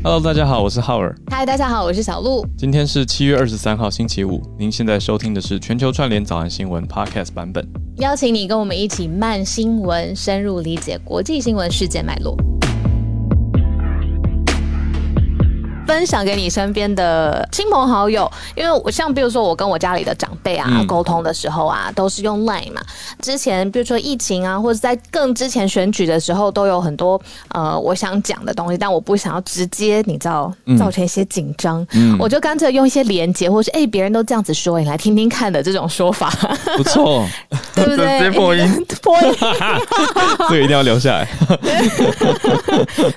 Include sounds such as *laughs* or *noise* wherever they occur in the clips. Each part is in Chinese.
Hello，大家好，我是浩尔。嗨，大家好，我是小鹿。今天是七月二十三号，星期五。您现在收听的是全球串联早安新闻 Podcast 版本，邀请你跟我们一起慢新闻，深入理解国际新闻事件脉络。分享给你身边的亲朋好友，因为我像比如说我跟我家里的长辈啊沟通的时候啊，都是用 Line 嘛。之前比如说疫情啊，或者在更之前选举的时候，都有很多呃我想讲的东西，但我不想要直接你知道造成一些紧张，我就干脆用一些连接，或是哎别人都这样子说，你来听听看的这种说法，不错，*laughs* 对不对？*laughs* 直接破音，*laughs* 破音，这个一定要留下来。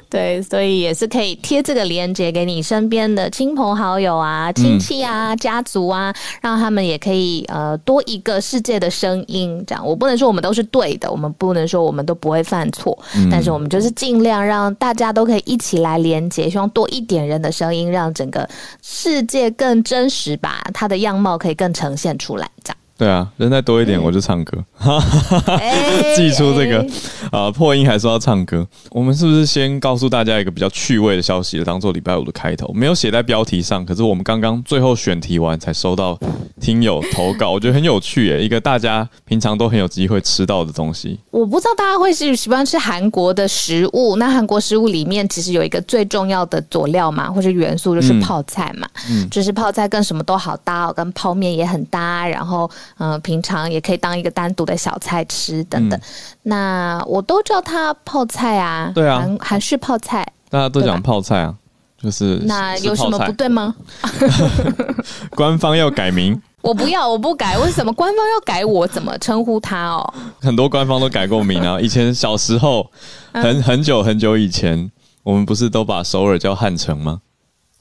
对，所以也是可以贴这个连接给你。身边的亲朋好友啊、亲戚啊、家族啊，让他们也可以呃多一个世界的声音。这样，我不能说我们都是对的，我们不能说我们都不会犯错，但是我们就是尽量让大家都可以一起来连接，希望多一点人的声音，让整个世界更真实吧，它的样貌可以更呈现出来。这样。对啊，人再多一点我就唱歌，*laughs* 记出这个啊破音还说要唱歌。我们是不是先告诉大家一个比较趣味的消息，当做礼拜五的开头？没有写在标题上，可是我们刚刚最后选题完才收到听友投稿，我觉得很有趣耶，一个大家平常都很有机会吃到的东西。我不知道大家会是喜欢吃韩国的食物，那韩国食物里面其实有一个最重要的佐料嘛，或者元素就是泡菜嘛，嗯，就是泡菜跟什么都好搭哦，跟泡面也很搭，然后。嗯，平常也可以当一个单独的小菜吃等等。那我都叫它泡菜啊，对啊，韩韩式泡菜，大家都讲泡菜啊，就是那有什么不对吗？*laughs* *laughs* 官方要改名，我不要，我不改。为什么官方要改？我怎么称呼他哦？很多官方都改过名啊。*laughs* 以前小时候，很很久很久以前，我们不是都把首尔叫汉城吗？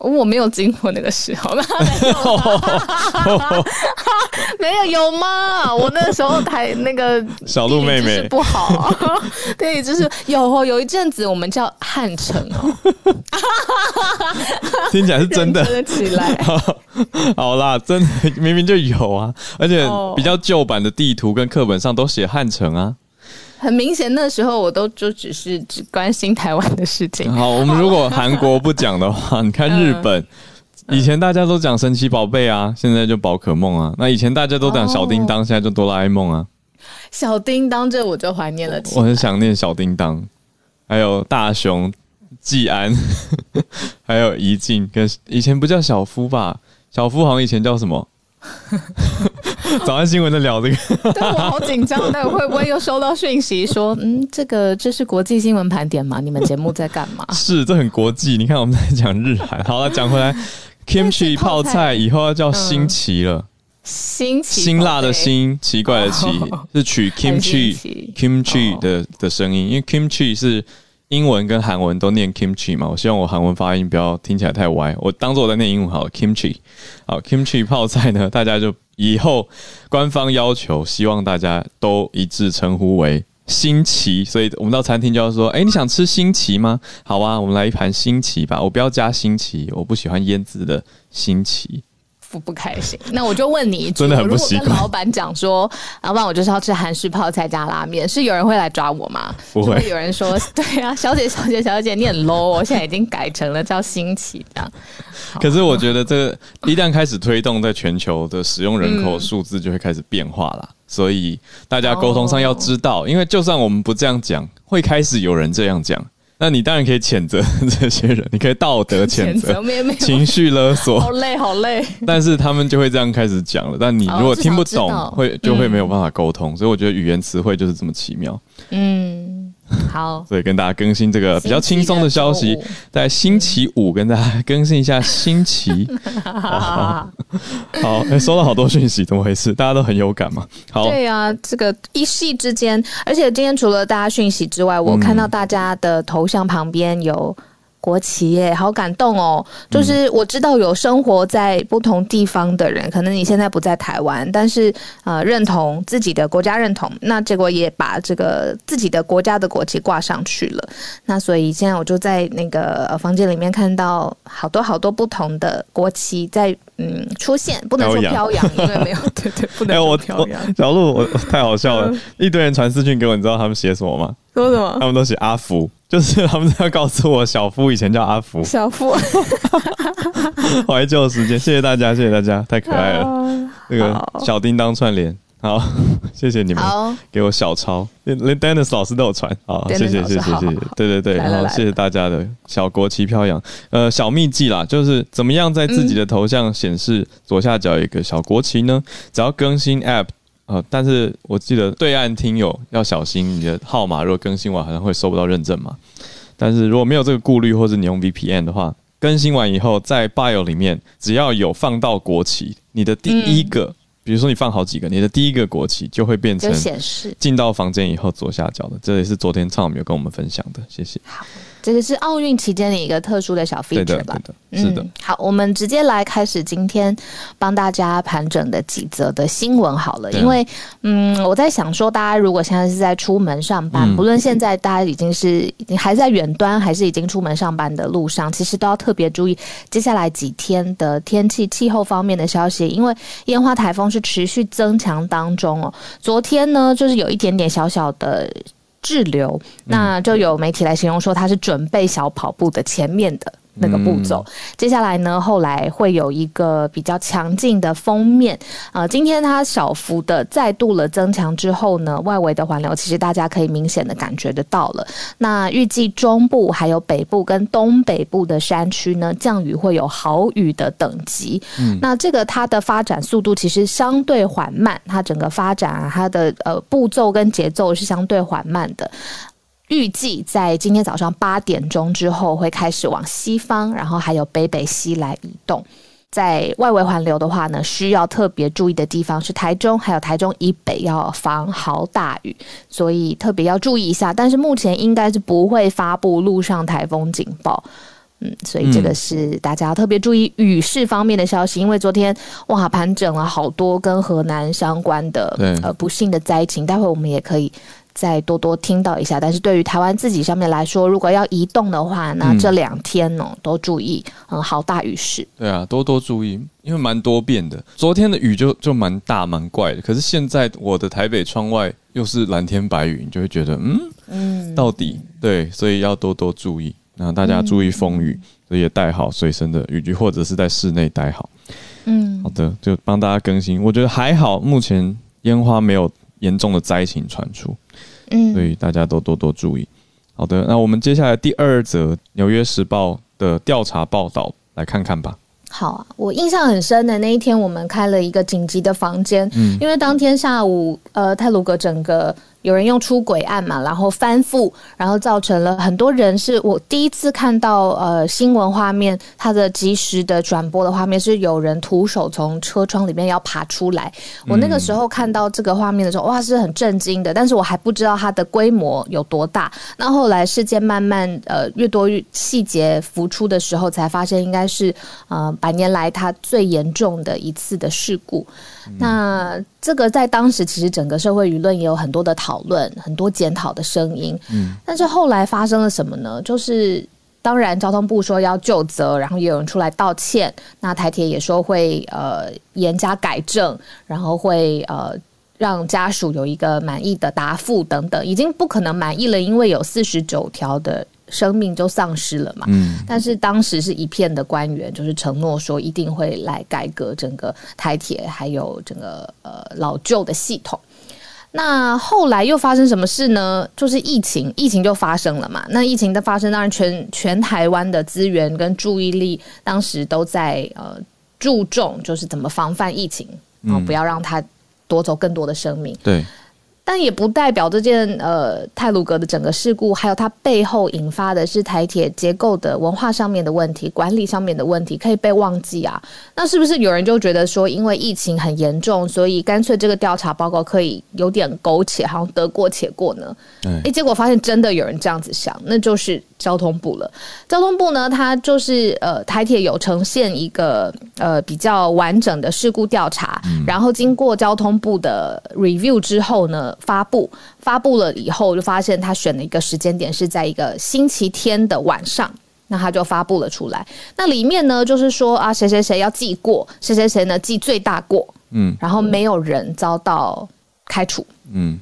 我没有经过那个时候，*laughs* 没有有吗？我那个时候还那个 *laughs* 小鹿妹妹。不好，*laughs* 对，就是有哦有一阵子我们叫汉城哦，听起来是真的。起来，好啦，真的明明就有啊，而且比较旧版的地图跟课本上都写汉城啊。很明显，那时候我都就只是只关心台湾的事情。*laughs* 好，我们如果韩国不讲的话，你看日本，以前大家都讲神奇宝贝啊，现在就宝可梦啊。那以前大家都讲小叮当，现在就哆啦 A 梦啊。小叮当，这我就怀念了。我很想念小叮当，还有大雄、季安，*laughs* 还有怡静，跟以前不叫小夫吧？小夫好像以前叫什么？*laughs* *laughs* 早安新闻在聊这个，*laughs* 对我好紧张。待会会不会又收到讯息说，嗯，这个这是国际新闻盘点吗？你们节目在干嘛？*laughs* 是，这很国际。你看我们在讲日韩。好了，讲回来，kimchi 泡菜以后要叫新奇了。新奇辛辣的辛，奇怪的奇，是取 kimchi kimchi 的的声音，因为 kimchi 是。英文跟韩文都念 kimchi 嘛，我希望我韩文发音不要听起来太歪，我当做我在念英文好了。kimchi，好 kimchi 泡菜呢，*laughs* 大家就以后官方要求，希望大家都一致称呼为新奇，所以我们到餐厅就要说，哎，你想吃新奇吗？好啊，我们来一盘新奇吧，我不要加新奇，我不喜欢腌制的新奇。不不开心，*laughs* 那我就问你，真的很不习惯。老板讲说，*laughs* 老板我就是要吃韩式泡菜加拉面，是有人会来抓我吗？不会，有人说，*laughs* 对啊，小姐小姐小姐，你很 low，我现在已经改成了叫新奇这样。可是我觉得这个一旦开始推动，在全球的使用人口数字就会开始变化了，所以大家沟通上要知道，因为就算我们不这样讲，会开始有人这样讲。那你当然可以谴责这些人，你可以道德谴责、情绪勒索，好累好累。但是他们就会这样开始讲了。但你如果听不懂，会就会没有办法沟通。所以我觉得语言词汇就是这么奇妙。嗯。好，所以跟大家更新这个比较轻松的消息，在星期五跟大家更新一下星期。*laughs* 好，收到好多讯息，怎么回事？大家都很有感嘛？好，对啊，这个一夕之间，而且今天除了大家讯息之外，我看到大家的头像旁边有。国旗耶，好感动哦！就是我知道有生活在不同地方的人，可能你现在不在台湾，但是呃，认同自己的国家认同，那结果也把这个自己的国家的国旗挂上去了。那所以现在我就在那个房间里面看到好多好多不同的国旗在嗯出现，不能说飘扬，因为没有 *laughs* 对对，不能说飘扬。小鹿，我太好笑了，一堆人传私讯给我，你知道他们写什么吗？说什么？他们都写阿福，*laughs* 就是他们要告诉我小夫以前叫阿福。小夫，*laughs* 怀旧时间，谢谢大家，谢谢大家，太可爱了。那个小叮当串联，好，*laughs* 谢谢你们给我小抄，连连 Dennis 老师都有传，好，谢谢谢谢谢谢，对对对，然后谢谢大家的小国旗飘扬，呃，小秘技啦，就是怎么样在自己的头像显示左下角一个小国旗呢？只要更新 App。呃，但是我记得对岸听友要小心，你的号码如果更新完，好像会收不到认证嘛。但是如果没有这个顾虑，或者你用 VPN 的话，更新完以后，在 Bio 里面只要有放到国旗，你的第一个，比如说你放好几个，你的第一个国旗就会变成显示进到房间以后左下角的。这也是昨天畅有跟我们分享的，谢谢。好。这个是奥运期间的一个特殊的小 feature 吧？是的。好，我们直接来开始今天帮大家盘整的几则的新闻好了。因为，嗯，我在想说，大家如果现在是在出门上班，不论现在大家已经是已经还在远端，还是已经出门上班的路上，其实都要特别注意接下来几天的天气气候方面的消息。因为烟花台风是持续增强当中哦。昨天呢，就是有一点点小小的。滞留，那就有媒体来形容说，他是准备小跑步的前面的。那个步骤，接下来呢？后来会有一个比较强劲的封面呃。今天它小幅的再度了增强之后呢，外围的环流其实大家可以明显的感觉得到了。那预计中部还有北部跟东北部的山区呢，降雨会有豪雨的等级。嗯，那这个它的发展速度其实相对缓慢，它整个发展啊，它的呃步骤跟节奏是相对缓慢的。预计在今天早上八点钟之后会开始往西方，然后还有北北西来移动。在外围环流的话呢，需要特别注意的地方是台中，还有台中以北要防豪大雨，所以特别要注意一下。但是目前应该是不会发布陆上台风警报，嗯，所以这个是大家要特别注意雨势方面的消息。因为昨天哇盘整了好多跟河南相关的呃不幸的灾情，待会我们也可以。再多多听到一下，但是对于台湾自己上面来说，如果要移动的话，那这两天呢都注意，嗯，好大雨势。对啊，多多注意，因为蛮多变的。昨天的雨就就蛮大蛮怪的，可是现在我的台北窗外又是蓝天白云，就会觉得嗯嗯，到底对，所以要多多注意。那大家注意风雨，所以也带好随身的雨具，或者是在室内待好。嗯，好的，就帮大家更新。我觉得还好，目前烟花没有严重的灾情传出。嗯，所以大家都多多注意。好的，那我们接下来第二则《纽约时报》的调查报道来看看吧。好啊，我印象很深的那一天，我们开了一个紧急的房间，嗯，因为当天下午，呃，泰鲁格整个。有人用出轨案嘛，然后翻覆，然后造成了很多人是我第一次看到呃新闻画面，它的及时的转播的画面是有人徒手从车窗里面要爬出来。我那个时候看到这个画面的时候，哇，是很震惊的。但是我还不知道它的规模有多大。那后来事件慢慢呃越多越细节浮出的时候，才发现应该是呃百年来它最严重的一次的事故。那这个在当时其实整个社会舆论也有很多的讨论，很多检讨的声音。嗯，但是后来发生了什么呢？就是当然交通部说要就责，然后也有人出来道歉。那台铁也说会呃严加改正，然后会呃让家属有一个满意的答复等等，已经不可能满意了，因为有四十九条的。生命就丧失了嘛？嗯，但是当时是一片的官员，就是承诺说一定会来改革整个台铁，还有整个呃老旧的系统。那后来又发生什么事呢？就是疫情，疫情就发生了嘛。那疫情的发生，当然全全台湾的资源跟注意力，当时都在呃注重，就是怎么防范疫情，然后不要让它夺走更多的生命。对。但也不代表这件呃泰鲁格的整个事故，还有它背后引发的是台铁结构的文化上面的问题、管理上面的问题，可以被忘记啊？那是不是有人就觉得说，因为疫情很严重，所以干脆这个调查报告可以有点苟且，好像得过且过呢？哎，结果发现真的有人这样子想，那就是。交通部了，交通部呢，它就是呃，台铁有呈现一个呃比较完整的事故调查，然后经过交通部的 review 之后呢，发布发布了以后，就发现他选了一个时间点是在一个星期天的晚上，那他就发布了出来。那里面呢，就是说啊，谁谁谁要记过，谁谁谁呢记最大过，嗯，然后没有人遭到开除，嗯。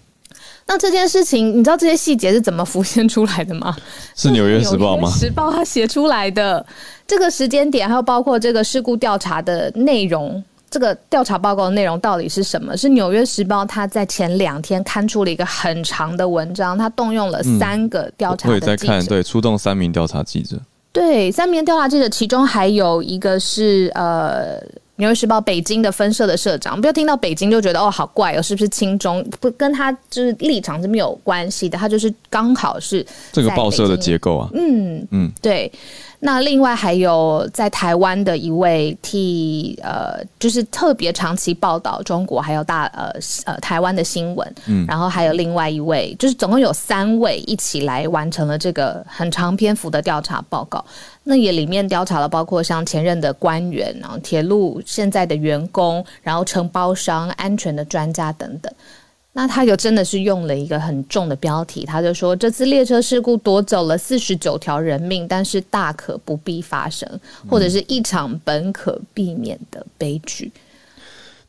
那这件事情，你知道这些细节是怎么浮现出来的吗？是《纽约时报》吗？《时报》他写出来的这个时间点，还有包括这个事故调查的内容，这个调查报告的内容到底是什么？是《纽约时报》他在前两天刊出了一个很长的文章，他动用了三个调查的记者，对，出动三名调查记者，对，三名调查记者，其中还有一个是呃。纽约时报北京的分社的社长，不要听到北京就觉得哦好怪哦，是不是亲中？不跟他就是立场是没有关系的，他就是刚好是这个报社的结构啊。嗯嗯，对。那另外还有在台湾的一位替呃，就是特别长期报道中国还有大呃呃台湾的新闻，嗯，然后还有另外一位，就是总共有三位一起来完成了这个很长篇幅的调查报告。那也里面调查了包括像前任的官员，然后铁路现在的员工，然后承包商、安全的专家等等。那他就真的是用了一个很重的标题，他就说这次列车事故夺走了四十九条人命，但是大可不必发生，或者是一场本可避免的悲剧。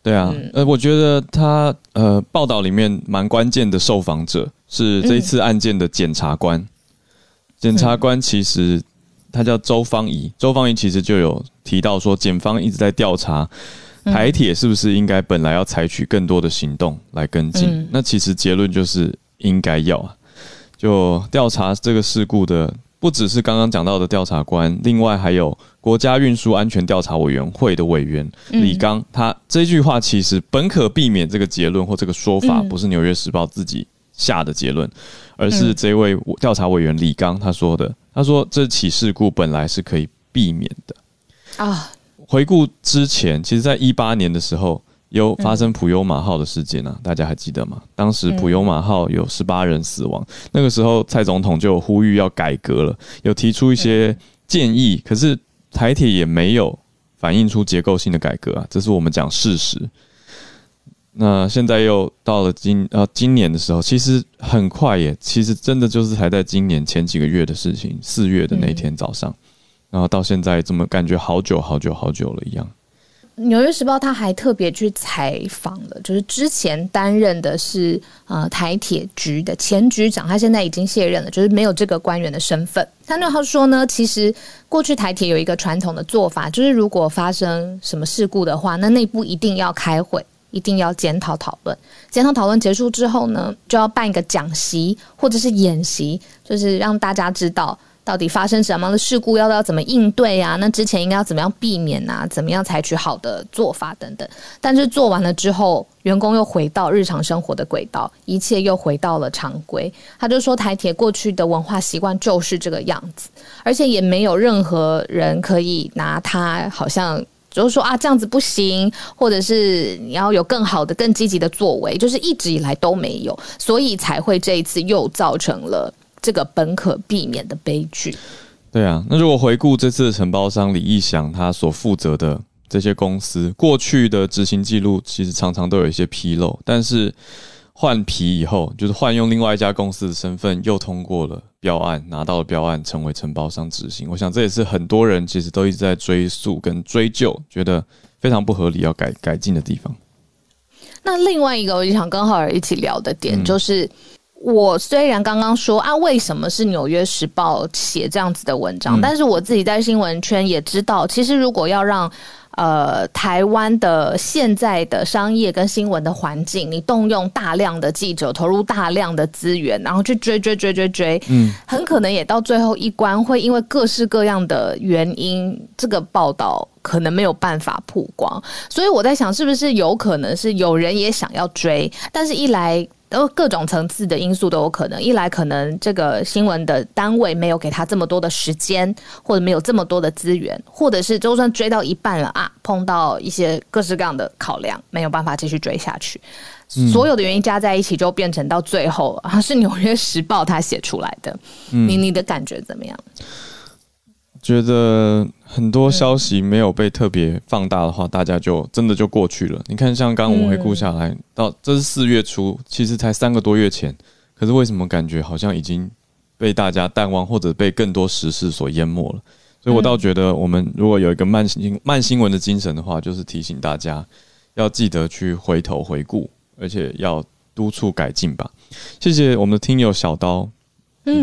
对啊，呃，我觉得他呃报道里面蛮关键的受访者是这一次案件的检察官，检察官其实他叫周芳仪，周芳仪其实就有提到说，检方一直在调查。台铁是不是应该本来要采取更多的行动来跟进？那其实结论就是应该要啊。就调查这个事故的，不只是刚刚讲到的调查官，另外还有国家运输安全调查委员会的委员李刚。他这句话其实本可避免这个结论或这个说法，不是《纽约时报》自己下的结论，而是这位调查委员李刚他说的。他说这起事故本来是可以避免的啊。回顾之前，其实，在一八年的时候，有发生普悠马号的事件啊，大家还记得吗？当时普悠马号有十八人死亡，那个时候蔡总统就呼吁要改革了，有提出一些建议，可是台铁也没有反映出结构性的改革啊，这是我们讲事实。那现在又到了今呃今年的时候，其实很快耶，其实真的就是还在今年前几个月的事情，四月的那天早上。然后到现在，怎么感觉好久好久好久了一样？纽约时报他还特别去采访了，就是之前担任的是呃台铁局的前局长，他现在已经卸任了，就是没有这个官员的身份。他那他说呢，其实过去台铁有一个传统的做法，就是如果发生什么事故的话，那内部一定要开会，一定要检讨讨论。检讨讨论结束之后呢，就要办一个讲习或者是演习，就是让大家知道。到底发生什么样的事故，要要怎么应对啊？那之前应该要怎么样避免啊？怎么样采取好的做法等等？但是做完了之后，员工又回到日常生活的轨道，一切又回到了常规。他就说，台铁过去的文化习惯就是这个样子，而且也没有任何人可以拿他好像就是说啊这样子不行，或者是你要有更好的、更积极的作为，就是一直以来都没有，所以才会这一次又造成了。这个本可避免的悲剧。对啊，那如果回顾这次的承包商李义祥他所负责的这些公司过去的执行记录，其实常常都有一些纰漏。但是换皮以后，就是换用另外一家公司的身份，又通过了标案，拿到了标案，成为承包商执行。我想这也是很多人其实都一直在追溯跟追究，觉得非常不合理，要改改进的地方。那另外一个，我就想跟浩尔一起聊的点就是。我虽然刚刚说啊，为什么是《纽约时报》写这样子的文章，但是我自己在新闻圈也知道，其实如果要让呃台湾的现在的商业跟新闻的环境，你动用大量的记者，投入大量的资源，然后去追追追追追，嗯，很可能也到最后一关，会因为各式各样的原因，这个报道可能没有办法曝光。所以我在想，是不是有可能是有人也想要追，但是一来。都各种层次的因素都有可能。一来，可能这个新闻的单位没有给他这么多的时间，或者没有这么多的资源，或者是就算追到一半了啊，碰到一些各式各样的考量，没有办法继续追下去。所有的原因加在一起，就变成到最后啊，是《纽约时报》他写出来的。你你的感觉怎么样？觉得很多消息没有被特别放大的话，大家就真的就过去了。你看，像刚我们回顾下来，到这是四月初，其实才三个多月前，可是为什么感觉好像已经被大家淡忘，或者被更多时事所淹没了？所以我倒觉得，我们如果有一个慢新慢新闻的精神的话，就是提醒大家要记得去回头回顾，而且要。督促改进吧。谢谢我们的听友小刀，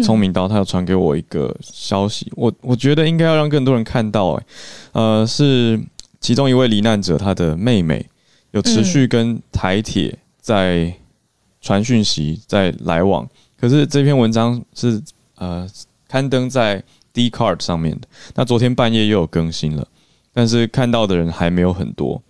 聪明刀，他要传给我一个消息，我我觉得应该要让更多人看到，哎，呃，是其中一位罹难者他的妹妹有持续跟台铁在传讯息，在来往，可是这篇文章是呃刊登在 D Card 上面的，那昨天半夜又有更新了，但是看到的人还没有很多。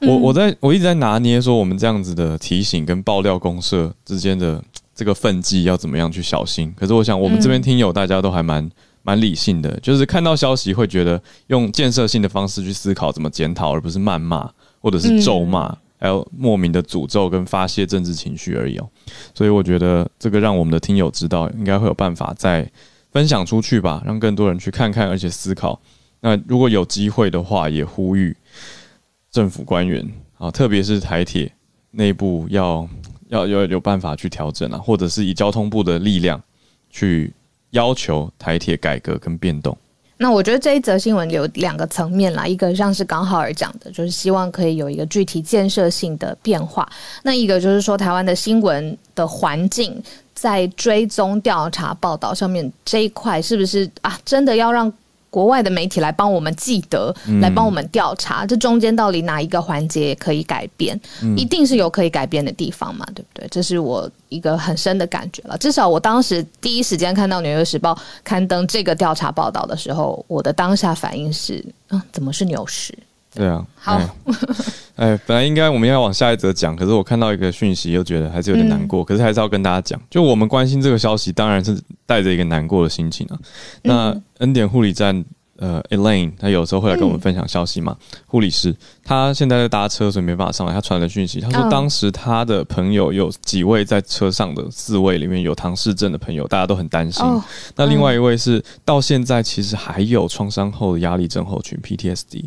我我在我一直在拿捏说，我们这样子的提醒跟爆料公社之间的这个分际要怎么样去小心。可是我想，我们这边听友大家都还蛮蛮理性的，就是看到消息会觉得用建设性的方式去思考怎么检讨，而不是谩骂或者是咒骂，还有莫名的诅咒跟发泄政治情绪而已哦。所以我觉得这个让我们的听友知道，应该会有办法再分享出去吧，让更多人去看看，而且思考。那如果有机会的话，也呼吁。政府官员啊，特别是台铁内部要要要有办法去调整啊，或者是以交通部的力量去要求台铁改革跟变动。那我觉得这一则新闻有两个层面啦，一个像是刚好而讲的，就是希望可以有一个具体建设性的变化；那一个就是说，台湾的新闻的环境在追踪调查报道上面这一块，是不是啊，真的要让？国外的媒体来帮我们记得，来帮我们调查，这中间到底哪一个环节可以改变？一定是有可以改变的地方嘛，对不对？这是我一个很深的感觉了。至少我当时第一时间看到《纽约时报》刊登这个调查报道的时候，我的当下反应是：嗯，怎么是牛市？对啊，好。*laughs* 哎，本来应该我们要往下一则讲，可是我看到一个讯息，又觉得还是有点难过。可是还是要跟大家讲，就我们关心这个消息，当然是带着一个难过的心情啊。那恩典护理站，呃，Elaine，他有时候会来跟我们分享消息嘛。护理师，他现在在搭车，所以没办法上来。他传了讯息，他说当时他的朋友有几位在车上的四位里面有唐氏症的朋友，大家都很担心。那另外一位是到现在其实还有创伤后压力症候群 （PTSD）。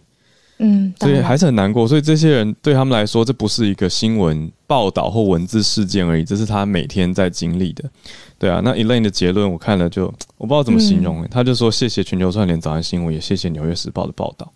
嗯，所以还是很难过。所以这些人对他们来说，这不是一个新闻报道或文字事件而已，这是他每天在经历的。对啊，那 Elaine 的结论我看了就我不知道怎么形容，他就说谢谢全球串联早安新闻，也谢谢纽约时报的报道。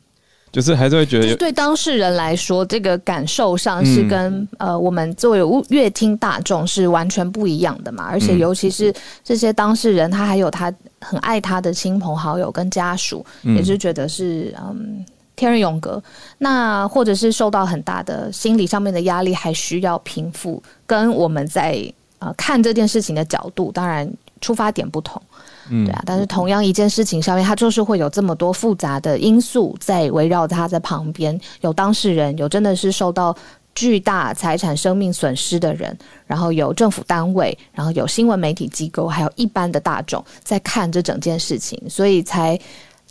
就是还是会觉得，对当事人来说，这个感受上是跟呃我们作为乐听大众是完全不一样的嘛。而且尤其是这些当事人，他还有他很爱他的亲朋好友跟家属，也是觉得是嗯。天人永隔，那或者是受到很大的心理上面的压力，还需要平复。跟我们在呃看这件事情的角度，当然出发点不同，嗯，对啊。但是同样一件事情上面，它就是会有这么多复杂的因素在围绕他在旁边，有当事人，有真的是受到巨大财产、生命损失的人，然后有政府单位，然后有新闻媒体机构，还有一般的大众在看这整件事情，所以才。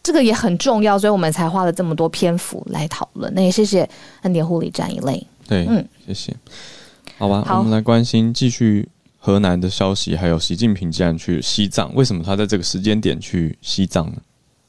这个也很重要，所以我们才花了这么多篇幅来讨论。那也谢谢恩典护理站一类。对，嗯，谢谢。好吧，我们来关心继续河南的消息，还有习近平竟然去西藏，为什么他在这个时间点去西藏呢？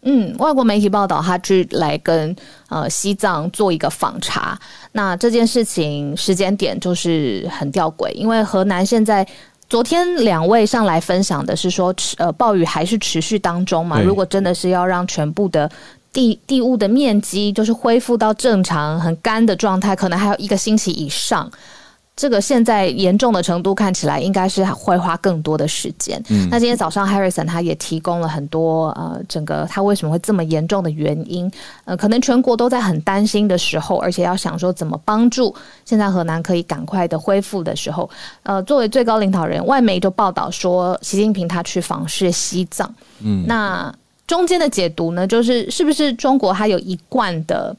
嗯，外国媒体报道他去来跟呃西藏做一个访查，那这件事情时间点就是很吊诡，因为河南现在。昨天两位上来分享的是说，呃，暴雨还是持续当中嘛？如果真的是要让全部的地地物的面积就是恢复到正常、很干的状态，可能还有一个星期以上。这个现在严重的程度看起来应该是会花更多的时间。嗯，那今天早上 Harrison 他也提供了很多呃，整个他为什么会这么严重的原因。呃，可能全国都在很担心的时候，而且要想说怎么帮助现在河南可以赶快的恢复的时候，呃，作为最高领导人，外媒就报道说习近平他去访视西藏。嗯，那中间的解读呢，就是是不是中国还有一贯的。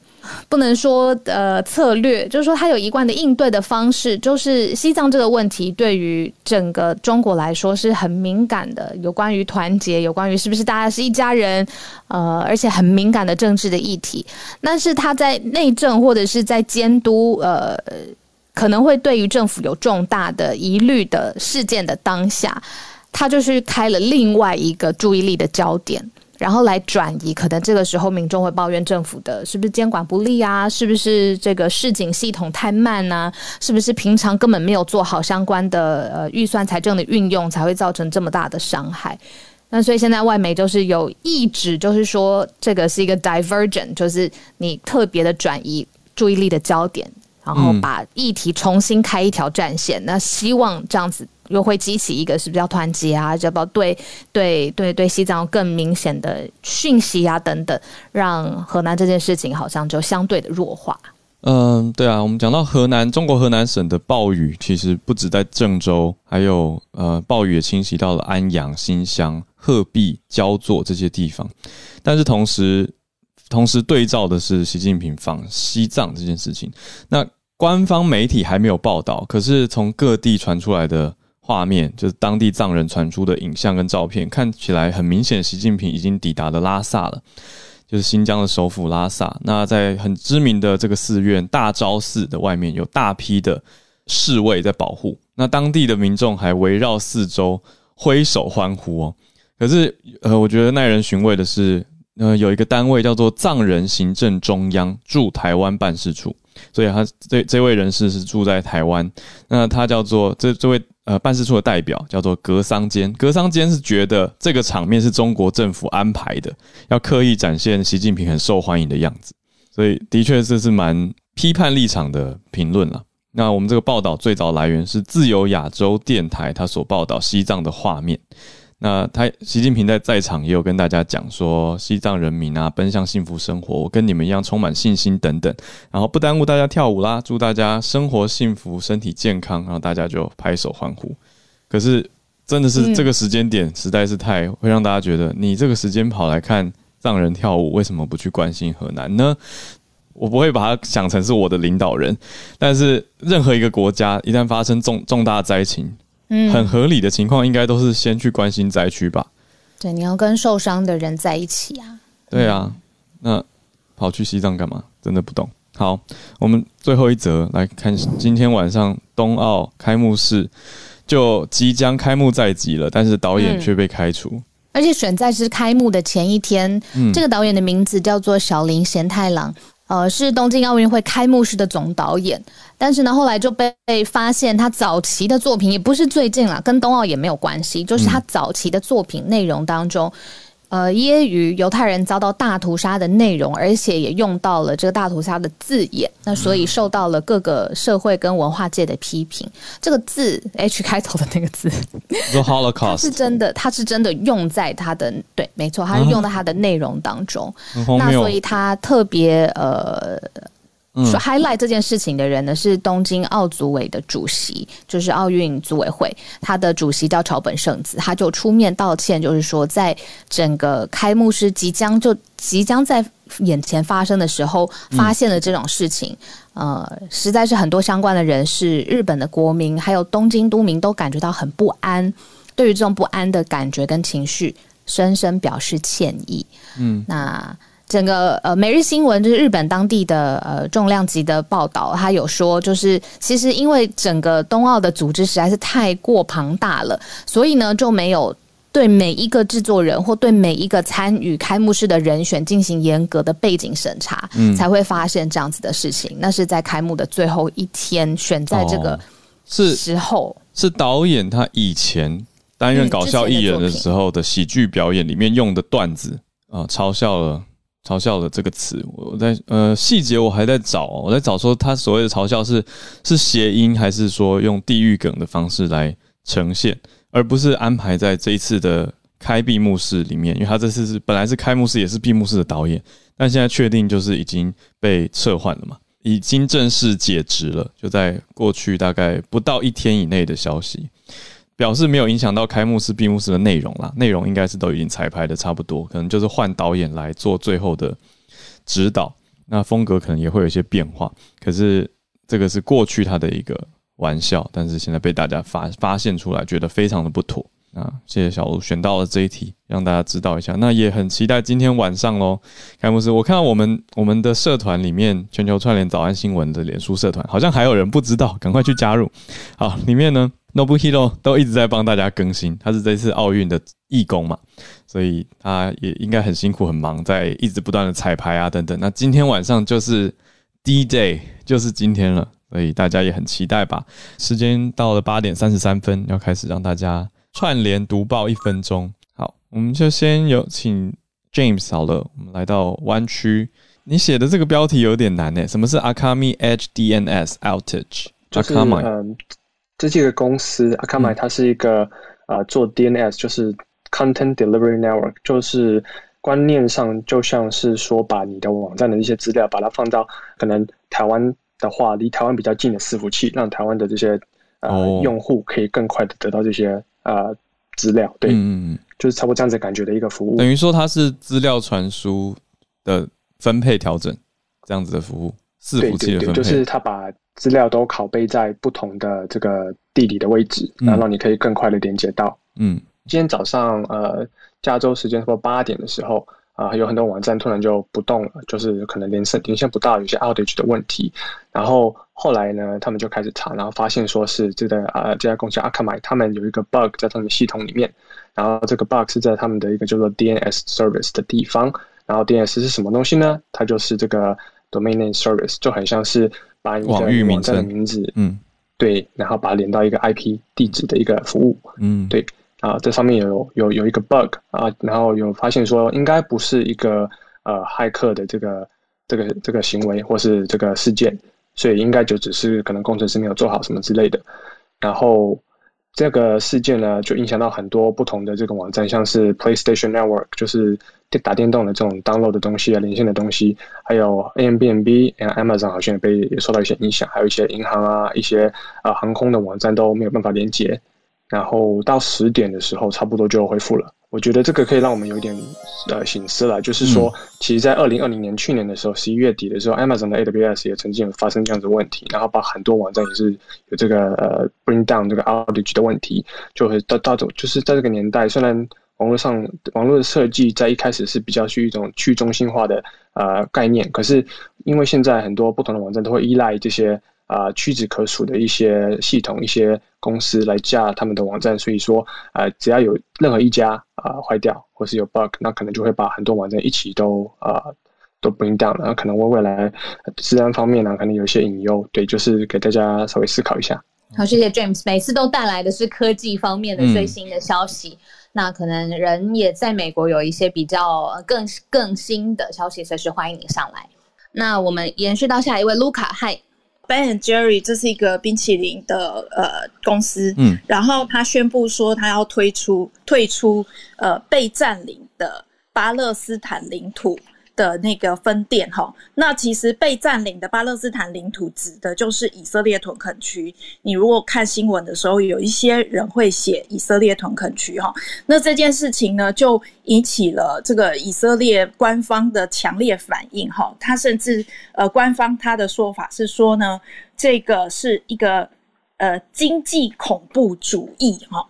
不能说呃策略，就是说他有一贯的应对的方式，就是西藏这个问题对于整个中国来说是很敏感的，有关于团结，有关于是不是大家是一家人，呃，而且很敏感的政治的议题。但是他在内政或者是在监督，呃，可能会对于政府有重大的疑虑的事件的当下，他就是开了另外一个注意力的焦点。然后来转移，可能这个时候民众会抱怨政府的是不是监管不力啊？是不是这个市警系统太慢呢？是不是平常根本没有做好相关的呃预算财政的运用，才会造成这么大的伤害？那所以现在外媒就是有意指，就是说这个是一个 divergent，就是你特别的转移注意力的焦点。然后把议题重新开一条战线。那希望这样子又会激起一个是比较团结啊，要不要对对对对西藏更明显的讯息啊等等，让河南这件事情好像就相对的弱化。嗯，对啊，我们讲到河南，中国河南省的暴雨其实不止在郑州，还有呃，暴雨也侵袭到了安阳、新乡、鹤壁、焦作这些地方。但是同时，同时对照的是习近平访西藏这件事情。那官方媒体还没有报道，可是从各地传出来的画面，就是当地藏人传出的影像跟照片，看起来很明显，习近平已经抵达了拉萨了。就是新疆的首府拉萨，那在很知名的这个寺院大昭寺的外面，有大批的侍卫在保护。那当地的民众还围绕四周挥手欢呼哦。可是，呃，我觉得耐人寻味的是，呃，有一个单位叫做藏人行政中央驻台湾办事处，所以他这这位人士是住在台湾。那他叫做这这位。呃，办事处的代表叫做格桑坚，格桑坚是觉得这个场面是中国政府安排的，要刻意展现习近平很受欢迎的样子，所以的确这是蛮批判立场的评论了。那我们这个报道最早来源是自由亚洲电台，它所报道西藏的画面。那他习近平在在场也有跟大家讲说，西藏人民啊，奔向幸福生活，我跟你们一样充满信心等等，然后不耽误大家跳舞啦，祝大家生活幸福，身体健康，然后大家就拍手欢呼。可是真的是这个时间点实在是太会让大家觉得，你这个时间跑来看藏人跳舞，为什么不去关心河南呢？我不会把它想成是我的领导人，但是任何一个国家一旦发生重重大灾情。嗯，很合理的情况，应该都是先去关心灾区吧？对，你要跟受伤的人在一起啊。对啊，那跑去西藏干嘛？真的不懂。好，我们最后一则来看，今天晚上冬奥开幕式就即将开幕在即了，但是导演却被开除，而且选在是开幕的前一天。这个导演的名字叫做小林贤太郎。呃，是东京奥运会开幕式的总导演，但是呢，后来就被发现他早期的作品也不是最近了，跟冬奥也没有关系，就是他早期的作品内容当中。呃，揶揄犹太人遭到大屠杀的内容，而且也用到了这个大屠杀的字眼，那所以受到了各个社会跟文化界的批评。这个字 H 开头的那个字，The Holocaust 是真的，它是真的用在它的对，没错，它是用在它的内容当中。那所以它特别呃。说 highlight 这件事情的人呢是东京奥组委的主席，就是奥运组委会，他的主席叫桥本圣子，他就出面道歉，就是说在整个开幕式即将就即将在眼前发生的时候，发现了这种事情，呃，实在是很多相关的人士、日本的国民还有东京都民都感觉到很不安，对于这种不安的感觉跟情绪，深深表示歉意。嗯，那。整个呃，每日新闻就是日本当地的呃重量级的报道，他有说，就是其实因为整个冬奥的组织实在是太过庞大了，所以呢就没有对每一个制作人或对每一个参与开幕式的人选进行严格的背景审查，嗯，才会发现这样子的事情。那是在开幕的最后一天，选在这个是时候，是导演他以前担任搞笑艺人的时候的喜剧表演里面用的段子啊，嘲笑了。嘲笑的这个词，我在呃细节我还在找，我在找说他所谓的嘲笑是是谐音还是说用地域梗的方式来呈现，而不是安排在这一次的开闭幕式里面，因为他这次是本来是开幕式也是闭幕式的导演，但现在确定就是已经被撤换了嘛，已经正式解职了，就在过去大概不到一天以内的消息。表示没有影响到开幕式、闭幕式的内容啦，内容应该是都已经彩排的差不多，可能就是换导演来做最后的指导，那风格可能也会有一些变化。可是这个是过去他的一个玩笑，但是现在被大家发发现出来，觉得非常的不妥啊！谢谢小卢选到了这一题，让大家知道一下。那也很期待今天晚上喽，开幕式。我看到我们我们的社团里面，全球串联早安新闻的脸书社团，好像还有人不知道，赶快去加入。好，里面呢。Nobuhiro 都一直在帮大家更新，他是这次奥运的义工嘛，所以他也应该很辛苦很忙，在一直不断的彩排啊等等。那今天晚上就是 D Day，就是今天了，所以大家也很期待吧。时间到了八点三十三分，要开始让大家串联读报一分钟。好，我们就先有请 James 好了，我们来到湾区。你写的这个标题有点难诶，什么是 Akamai Edge DNS Outage？就是嗯，这几个公司 Akamai 它是一个呃做 DNS，就是 Content Delivery Network，就是观念上就像是说把你的网站的一些资料，把它放到可能台湾的话，离台湾比较近的伺服器，让台湾的这些呃用户可以更快的得到这些呃资料。对，嗯，就是差不多这样子感觉的一个服务。等于说它是资料传输的分配调整这样子的服务，伺服器的分配，就是它把。资料都拷贝在不同的这个地理的位置，然后你可以更快的连接到。嗯，今天早上呃，加州时间说八点的时候啊，有很多网站突然就不动了，就是可能连线连线不到，有些 outage 的问题。然后后来呢，他们就开始查，然后发现说是这个呃这家公司 Akamai 他们有一个 bug 在他们系统里面，然后这个 bug 是在他们的一个叫做 DNS service 的地方。然后 DNS 是什么东西呢？它就是这个 domain name service，就很像是。把一个网站的名字，嗯，对，然后把它连到一个 IP 地址的一个服务，嗯，对，啊，这上面有有有一个 bug 啊，然后有发现说应该不是一个呃骇客的这个这个这个行为或是这个事件，所以应该就只是可能工程师没有做好什么之类的，然后。这个事件呢，就影响到很多不同的这个网站，像是 PlayStation Network，就是打电动的这种 download 的东西啊，连线的东西，还有 a m b n b Amazon 好像也被也受到一些影响，还有一些银行啊，一些呃航空的网站都没有办法连接。然后到十点的时候，差不多就恢复了。我觉得这个可以让我们有一点呃醒思了，就是说，其实，在二零二零年去年的时候，十一月底的时候，Amazon 的 AWS 也曾经有发生这样子问题，然后把很多网站也是有这个呃 bring down 这个 outage 的问题，就会到到种就是在这个年代，虽然网络上网络的设计在一开始是比较去一种去中心化的呃概念，可是因为现在很多不同的网站都会依赖这些。啊，屈指可数的一些系统、一些公司来架他们的网站，所以说，呃，只要有任何一家啊坏掉或是有 bug，那可能就会把很多网站一起都啊都 bring down，然后可能为未来治安方面呢，可能有一些隐忧。对，就是给大家稍微思考一下。好，谢谢 James，每次都带来的是科技方面的最新的消息。那可能人也在美国有一些比较更更新的消息，随时欢迎你上来。那我们延续到下一位卢卡，嗨。Ben Jerry 这是一个冰淇淋的呃公司，嗯，然后他宣布说他要推出退出呃被占领的巴勒斯坦领土。的那个分店哈，那其实被占领的巴勒斯坦领土指的就是以色列屯垦区。你如果看新闻的时候，有一些人会写以色列屯垦区哈，那这件事情呢，就引起了这个以色列官方的强烈反应哈。他甚至呃，官方他的说法是说呢，这个是一个呃经济恐怖主义哈。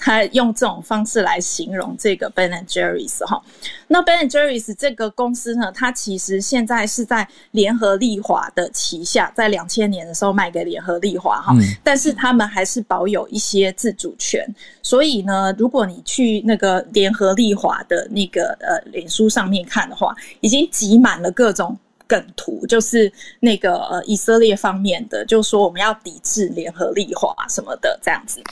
他用这种方式来形容这个 Ben and Jerry's 哈，那 Ben and Jerry's 这个公司呢，它其实现在是在联合利华的旗下，在两千年的时候卖给联合利华哈，但是他们还是保有一些自主权，所以呢，如果你去那个联合利华的那个呃脸书上面看的话，已经挤满了各种。梗图就是那个呃以色列方面的，就说我们要抵制联合利华什么的这样子。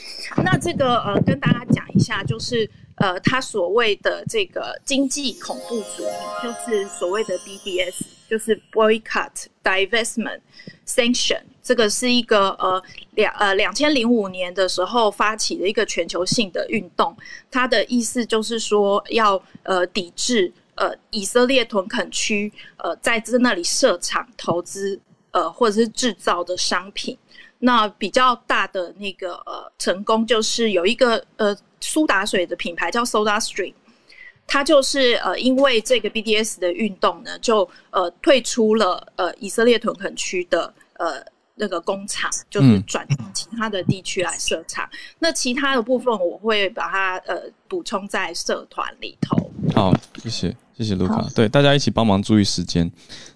那这个呃跟大家讲一下，就是呃他所谓的这个经济恐怖主义，就是所谓的 BDS，就是 Boycott, Divestment, Sanction。这个是一个呃两呃两千零五年的时候发起的一个全球性的运动，它的意思就是说要呃抵制。呃，以色列屯垦区，呃，在在那里设厂投资，呃，或者是制造的商品，那比较大的那个呃成功，就是有一个呃苏打水的品牌叫 Soda Stream，它就是呃因为这个 BDS 的运动呢，就呃退出了呃以色列屯垦区的呃。那个工厂就是转其他的地区来设厂，那其他的部分我会把它呃补充在社团里头。好，谢谢谢谢卢卡，对大家一起帮忙注意时间。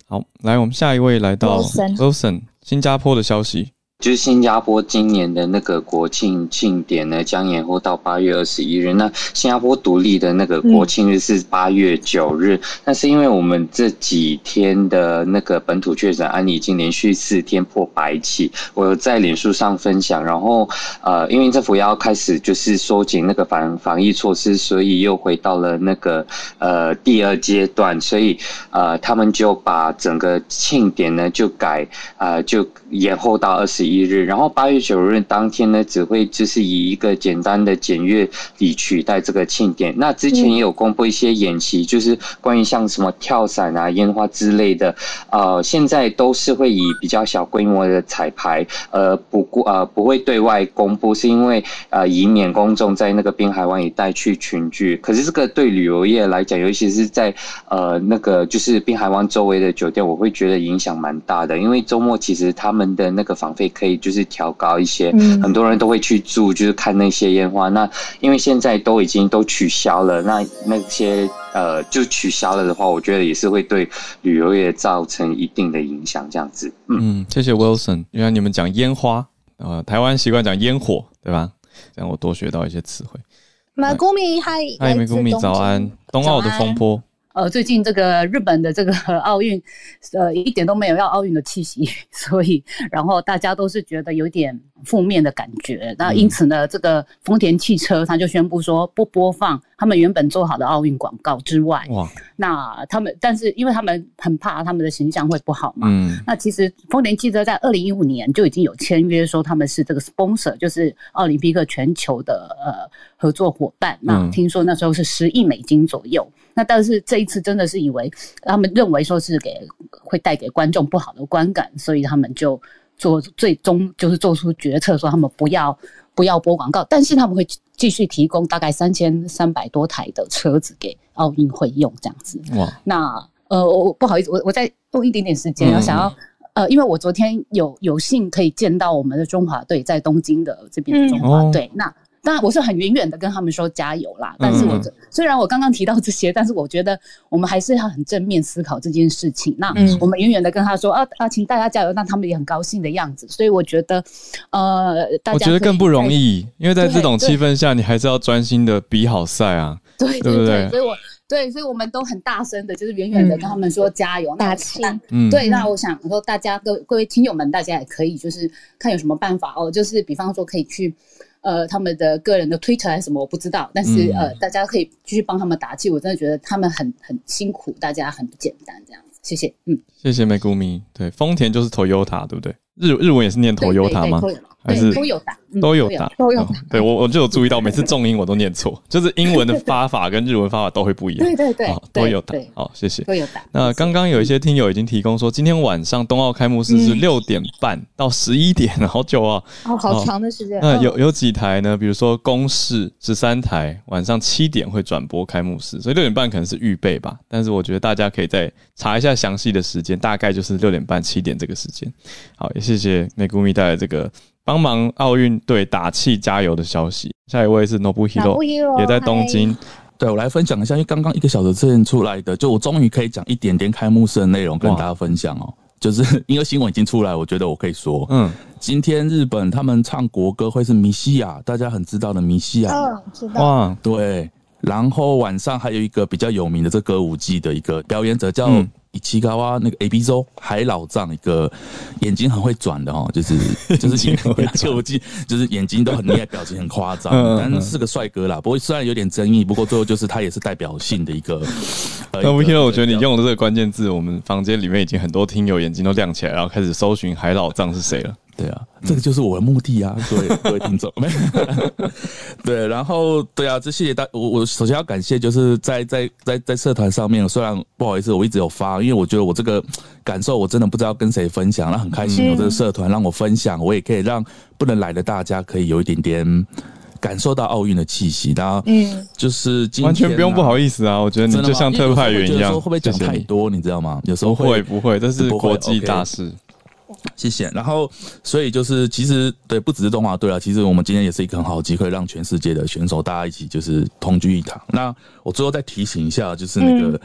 好，来我们下一位来到 Wilson，新加坡的消息。就是新加坡今年的那个国庆庆典呢，将延后到八月二十一日。那新加坡独立的那个国庆日是八月九日，那是因为我们这几天的那个本土确诊案例已经连续四天破百起，我有在脸书上分享，然后呃，因为政府要开始就是收紧那个防防疫措施，所以又回到了那个呃第二阶段，所以呃他们就把整个庆典呢就改呃就延后到二十一。一日，然后八月九日当天呢，只会就是以一个简单的检阅礼取代这个庆典。那之前也有公布一些演习，就是关于像什么跳伞啊、烟花之类的，呃，现在都是会以比较小规模的彩排，呃，不过呃不会对外公布，是因为呃以免公众在那个滨海湾一带去群聚。可是这个对旅游业来讲，尤其是在呃那个就是滨海湾周围的酒店，我会觉得影响蛮大的，因为周末其实他们的那个房费。以就是调高一些，很多人都会去住，就是看那些烟花。那因为现在都已经都取消了，那那些呃就取消了的话，我觉得也是会对旅游业造成一定的影响。这样子，嗯，谢谢 Wilson。原来你们讲烟花，呃，台湾习惯讲烟火，对吧？这样我多学到一些词汇。马古米，嗨，嗨，美古米，早安。冬奥的风波。呃，最近这个日本的这个 *laughs* 奥运，呃，一点都没有要奥运的气息，*laughs* 所以，然后大家都是觉得有点负面的感觉。那因此呢，这个丰田汽车他就宣布说不播放他们原本做好的奥运广告之外，哇，那他们，但是因为他们很怕他们的形象会不好嘛，嗯，那其实丰田汽车在二零一五年就已经有签约说他们是这个 sponsor，就是奥林匹克全球的呃合作伙伴。那听说那时候是十亿美金左右。那但是这一次真的是以为他们认为说是给会带给观众不好的观感，所以他们就做最终就是做出决策，说他们不要不要播广告，但是他们会继续提供大概三千三百多台的车子给奥运会用这样子。哇！那呃，我不好意思，我我再用一点点时间，我想要呃，因为我昨天有有幸可以见到我们的中华队在东京的这边的中华队，那。当然，我是很远远的跟他们说加油啦。但是我虽然我刚刚提到这些，但是我觉得我们还是要很正面思考这件事情。那我们远远的跟他说啊啊，请大家加油，那他们也很高兴的样子。所以我觉得，呃，我觉得更不容易，因为在这种气氛下，你还是要专心的比好赛啊。对对不对？所以我对，所以我们都很大声的，就是远远的跟他们说加油，打气。嗯，对。那我想说，大家各各位听友们，大家也可以就是看有什么办法哦，就是比方说可以去。呃，他们的个人的推特还是什么，我不知道。但是呃，大家可以继续帮他们打气。我真的觉得他们很很辛苦，大家很不简单，这样子。谢谢，嗯，谢谢美谷米。对，丰田就是 Toyota，对不对？日日文也是念 Toyota 吗？还是都有打，都有打，都有打。对我我就有注意到，每次重音我都念错，*laughs* 就是英文的发法跟日文发法都会不一样。对对对，都有打。好，谢谢。都有打。那刚刚有一些听友已经提供说，今天晚上冬奥开幕式是六点半到十一点，好久啊。哦，好长的时间。那有有几台呢？比如说公视十三台，晚上七点会转播开幕式，所以六点半可能是预备吧。但是我觉得大家可以再查一下详细的时间，大概就是六点半七点这个时间。好，也谢谢美谷米带来这个。帮忙奥运队打气加油的消息。下一位是 Nobuhiro，也在东京。对我来分享一下，因为刚刚一个小时之前出来的，就我终于可以讲一点点开幕式的内容跟大家分享哦。就是 *laughs* 因为新闻已经出来，我觉得我可以说，嗯，今天日本他们唱国歌会是米西亚，大家很知道的米西亚，嗯，知道。哇，对。然后晚上还有一个比较有名的这歌舞伎的一个表演者叫。以七高啊，那个 A B 州海老藏一个眼睛很会转的哦，就是 *laughs* 就是眼睛就是眼睛都很厉害，表情很夸张，但是个帅哥啦。不过虽然有点争议，不过最后就是他也是代表性的一个。那不听了，我觉得你用的这个关键字，我们房间里面已经很多听友眼睛都亮起来，然后开始搜寻海老藏是谁了。对啊，这个就是我的目的啊，各位 *laughs* 各位听众。*laughs* 对，然后对啊，这谢谢大我我首先要感谢，就是在在在在社团上面，虽然不好意思，我一直有发，因为我觉得我这个感受我真的不知道跟谁分享，那很开心有这个社团让我分享，我也可以让不能来的大家可以有一点点感受到奥运的气息。然后嗯，就是完全不用不好意思啊，我觉得你就像特派员一样，会不会讲太多？你知道吗？有时候会不会？这是国际大事。谢谢。然后，所以就是，其实对，不只是中华队啊，其实我们今天也是一个很好的机会，让全世界的选手大家一起就是同居一堂。那我最后再提醒一下，就是那个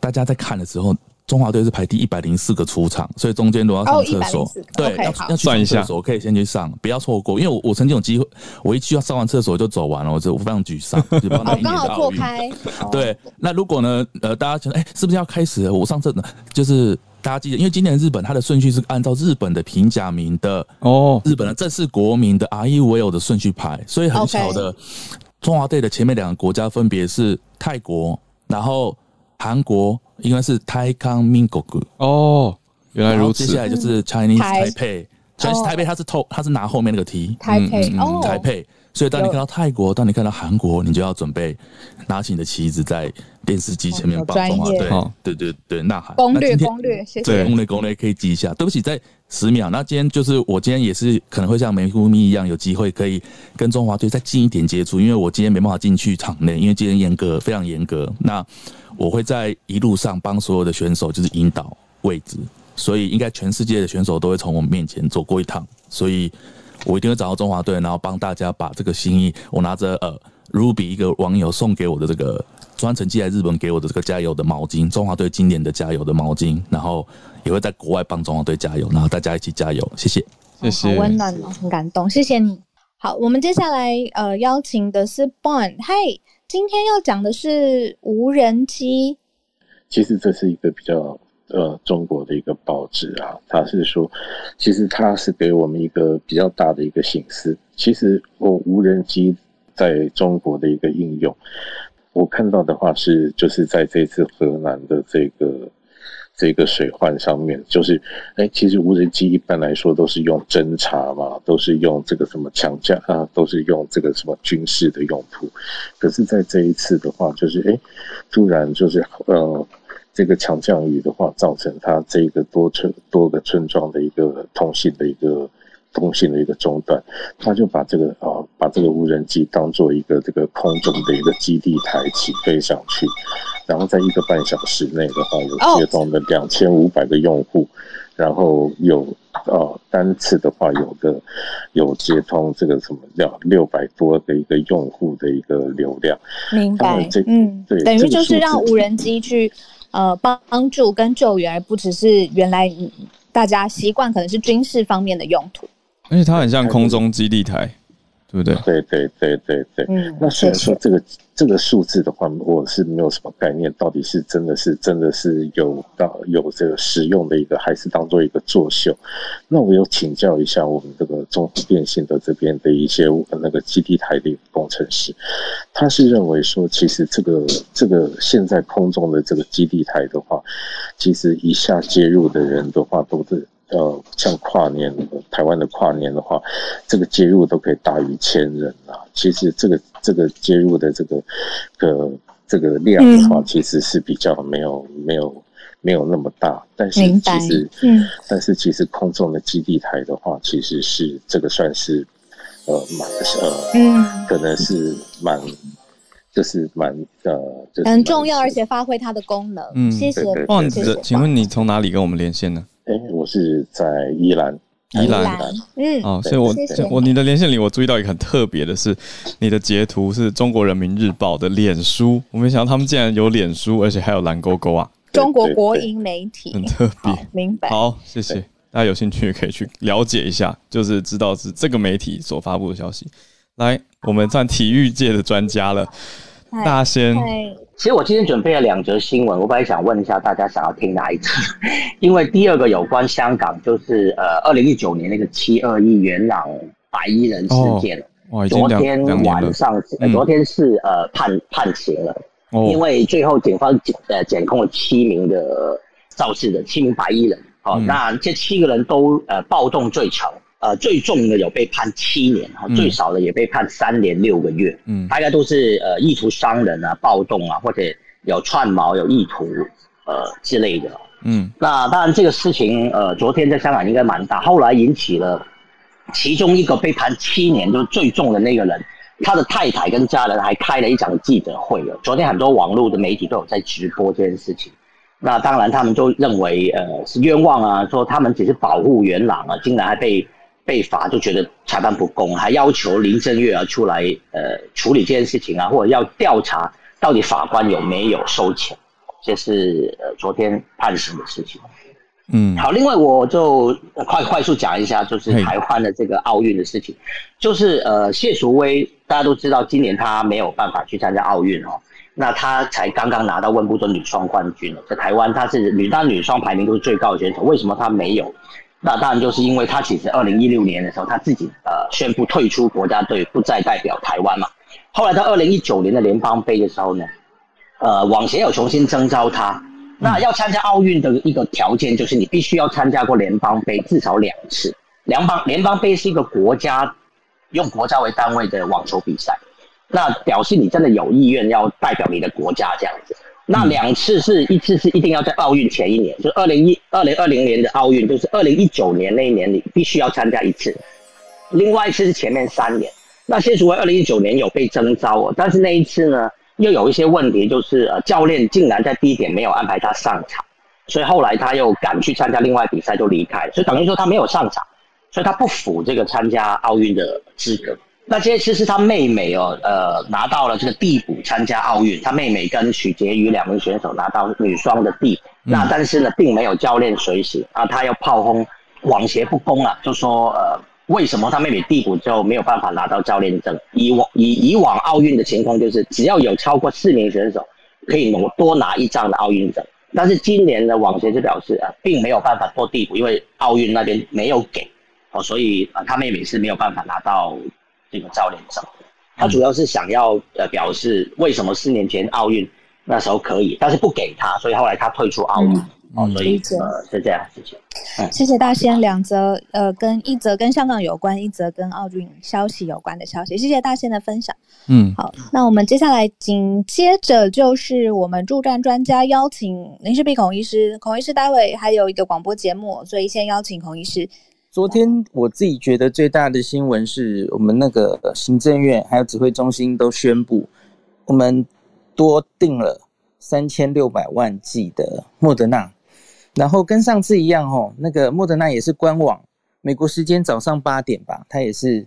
大家在看的时候，中华队是排第一百零四个出场，所以中间都要上厕所。对，要要去上厕所，可以先去上，不要错过。因为我我曾经有机会，我一去要上完厕所就走完了，我就非常沮丧。*laughs* 哦，刚好错开。*laughs* 对，那如果呢？呃，大家觉得，哎，是不是要开始？我上厕所，就是大家记得，因为今年日本它的顺序是按照日本的平假名的哦，日本的正式国民的 R E V O 的顺序排，所以很巧的，中华队的前面两个国家分别是泰国，然后韩国。应该是泰康民国哦，原来如此。接下来就是 Chinese Taipei，Chinese Taipei，它是透，它是拿后面那个 T，台北哦，台北。所以当你看到泰国，当你看到韩国，你就要准备拿起你的旗子，在电视机前面帮中华队，对对对，呐喊。攻略攻略，谢谢。攻略攻略可以记一下。对不起，在十秒。那今天就是我今天也是可能会像梅姑咪一样，有机会可以跟中华队再近一点接触，因为我今天没办法进去场内，因为今天严格非常严格。那我会在一路上帮所有的选手就是引导位置，所以应该全世界的选手都会从我们面前走过一趟，所以我一定会找到中华队，然后帮大家把这个心意，我拿着呃 Ruby 一个网友送给我的这个专程寄来日本给我的这个加油的毛巾，中华队经典的加油的毛巾，然后也会在国外帮中华队加油，然后大家一起加油，谢谢，谢谢，好温暖哦，很感动，谢谢你。好，我们接下来呃邀请的是 Bon，嗨。今天要讲的是无人机。其实这是一个比较呃中国的一个报纸啊，它是说，其实它是给我们一个比较大的一个形式。其实我无人机在中国的一个应用，我看到的话是就是在这次河南的这个。这个水患上面，就是，哎，其实无人机一般来说都是用侦察嘛，都是用这个什么强降啊，都是用这个什么军事的用途。可是，在这一次的话，就是，哎，突然就是，呃，这个强降雨的话，造成它这个多村多个村庄的一个通信的一个。通信的一个中断，他就把这个啊，把这个无人机当做一个这个空中的一个基地台起飞上去，然后在一个半小时内的话，有接通了两千五百个用户，然后有呃单次的话，有个有接通这个什么叫六百多的一个用户的一个流量。明白，这嗯，对，等于就是让无人机去呃帮助跟救援，而不只是原来大家习惯可能是军事方面的用途。而且它很像空中基地台，对不对？对对对对对。嗯，那虽然说这个这个数字的话，我是没有什么概念，到底是真的是真的是有到有这个实用的一个，还是当做一个作秀？那我有请教一下我们这个中国电信的这边的一些那个基地台的工程师，他是认为说，其实这个这个现在空中的这个基地台的话，其实一下接入的人的话都是。呃，像跨年台湾的跨年的话，这个接入都可以大于千人啊。其实这个这个接入的这个个这个量的话，其实是比较没有没有没有那么大。但是其实，嗯，但是其实空中的基地台的话，其实是这个算是呃蛮呃，嗯，可能是蛮就是蛮呃很重要，而且发挥它的功能。嗯，谢谢。哦，请问你从哪里跟我们连线呢？哎，我是在宜兰，宜兰，嗯，哦，所以我我你的连线里，我注意到一个很特别的是，你的截图是中国人民日报的脸书，我没想到他们竟然有脸书，而且还有蓝勾勾啊，中国国营媒体，很特别，明白。好，谢谢大家有兴趣可以去了解一下，就是知道是这个媒体所发布的消息。来，我们算体育界的专家了，大仙。其实我今天准备了两则新闻，我本来想问一下大家想要听哪一则，*laughs* 因为第二个有关香港，就是呃二零一九年那个七二一元朗白衣人事件，昨天晚上，昨天是呃判判刑了，因为最后警方检呃检控了七名的肇事的七名白衣人，好，那这七个人都呃暴动罪成。呃，最重的有被判七年，哈，最少的也被判三年六个月，嗯，大概都是呃意图伤人啊、暴动啊，或者有串谋、有意图，呃之类的，嗯，那当然这个事情，呃，昨天在香港应该蛮大，后来引起了其中一个被判七年就是最重的那个人，他的太太跟家人还开了一场记者会了，昨天很多网络的媒体都有在直播这件事情，那当然他们都认为呃是冤枉啊，说他们只是保护元朗啊，竟然还被。被罚就觉得裁判不公，还要求林正月要出来呃处理这件事情啊，或者要调查到底法官有没有收钱。这是呃昨天判刑的事情。嗯，好，另外我就快快速讲一下，就是台湾的这个奥运的事情，就是呃谢淑薇，大家都知道今年她没有办法去参加奥运哦，那她才刚刚拿到温布顿女双冠军在台湾她是女单女双排名都是最高的选手，为什么她没有？那当然就是因为他其实二零一六年的时候，他自己呃宣布退出国家队，不再代表台湾嘛。后来到二零一九年的联邦杯的时候呢，呃网协有重新征召他。那要参加奥运的一个条件就是你必须要参加过联邦杯至少两次。联邦联邦杯是一个国家用国家为单位的网球比赛，那表示你真的有意愿要代表你的国家这样子。那两次是一次是一定要在奥运前一年，就二零一二零二零年的奥运，就是二零一九年那一年你必须要参加一次。另外一次是前面三年。那谢淑薇二零一九年有被征召哦，但是那一次呢？又有一些问题，就是呃，教练竟然在第一点没有安排他上场，所以后来他又赶去参加另外比赛就离开，所以等于说他没有上场，所以他不符这个参加奥运的资格。那这次是他妹妹哦，呃，拿到了这个递补参加奥运，他妹妹跟许婕妤两名选手拿到女双的递补，那但是呢，并没有教练随行啊，他要炮轰网协不公啊，就说呃。为什么他妹妹递补就没有办法拿到教练证？以往以以往奥运的情况就是，只要有超过四名选手，可以多多拿一张的奥运证。但是今年的网协就表示啊，并没有办法做递补，因为奥运那边没有给哦，所以啊，他妹妹是没有办法拿到这个教练证。他主要是想要呃表示，为什么四年前奥运那时候可以，但是不给他，所以后来他退出奥运。哦，所以呃是这样事情。谢谢大仙，两则呃跟一则跟香港有关，一则跟奥运消息有关的消息。谢谢大仙的分享。嗯，好，那我们接下来紧接着就是我们助战专家邀请林世璧孔医师，孔医师待会还有一个广播节目，所以先邀请孔医师。昨天我自己觉得最大的新闻是我们那个行政院还有指挥中心都宣布，我们多订了三千六百万剂的莫德纳。然后跟上次一样哦，那个莫德纳也是官网，美国时间早上八点吧，他也是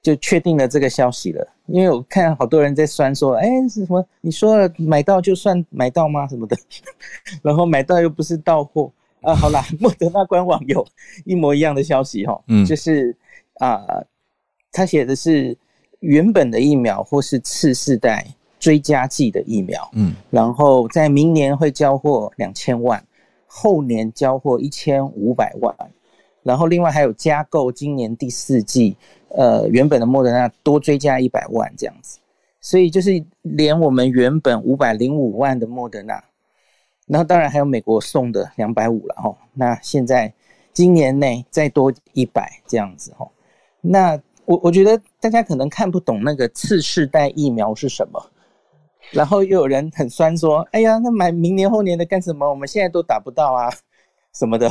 就确定了这个消息了。因为我看好多人在酸说，哎，是什么？你说了买到就算买到吗？什么的？*laughs* 然后买到又不是到货啊。好啦，*laughs* 莫德纳官网有一模一样的消息哈，嗯，就是啊，他写的是原本的疫苗或是次世代追加剂的疫苗，嗯，然后在明年会交货两千万。后年交货一千五百万，然后另外还有加购今年第四季，呃，原本的莫德纳多追加一百万这样子，所以就是连我们原本五百零五万的莫德纳，然后当然还有美国送的两百五了哈，那现在今年内再多一百这样子哈，那我我觉得大家可能看不懂那个次世代疫苗是什么。然后又有人很酸说：“哎呀，那买明年后年的干什么？我们现在都打不到啊，*laughs* 什么的。”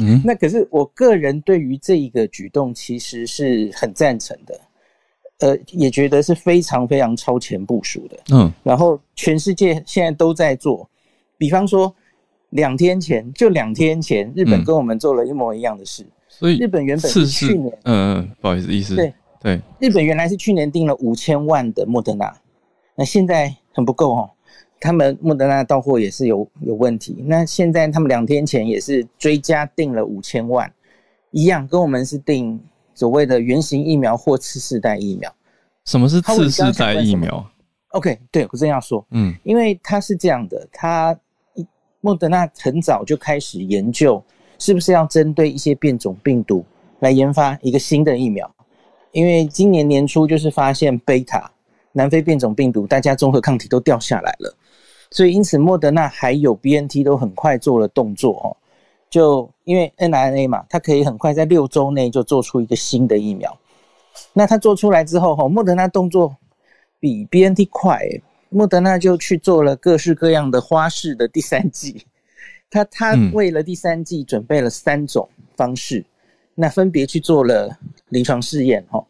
嗯，那可是我个人对于这一个举动其实是很赞成的，呃，也觉得是非常非常超前部署的。嗯，然后全世界现在都在做，比方说两天前就两天前，日本跟我们做了一模一样的事。所以日本原本是去年，嗯嗯，不好意思，意思对对，日本原来是去年订了五千万的莫德纳，那现在。很不够哦，他们莫德纳到货也是有有问题。那现在他们两天前也是追加订了五千万，一样跟我们是订所谓的原型疫苗或次世代疫苗。什么是次世代疫苗？OK，对我正要说，嗯，因为它是这样的，它莫德纳很早就开始研究，是不是要针对一些变种病毒来研发一个新的疫苗，因为今年年初就是发现贝塔。南非变种病毒，大家综合抗体都掉下来了，所以因此莫德纳还有 B N T 都很快做了动作哦，就因为 n R N A 嘛，它可以很快在六周内就做出一个新的疫苗。那它做出来之后哈，莫德纳动作比 B N T 快，莫德纳就去做了各式各样的花式的第三季，他他为了第三季准备了三种方式，那分别去做了临床试验哈。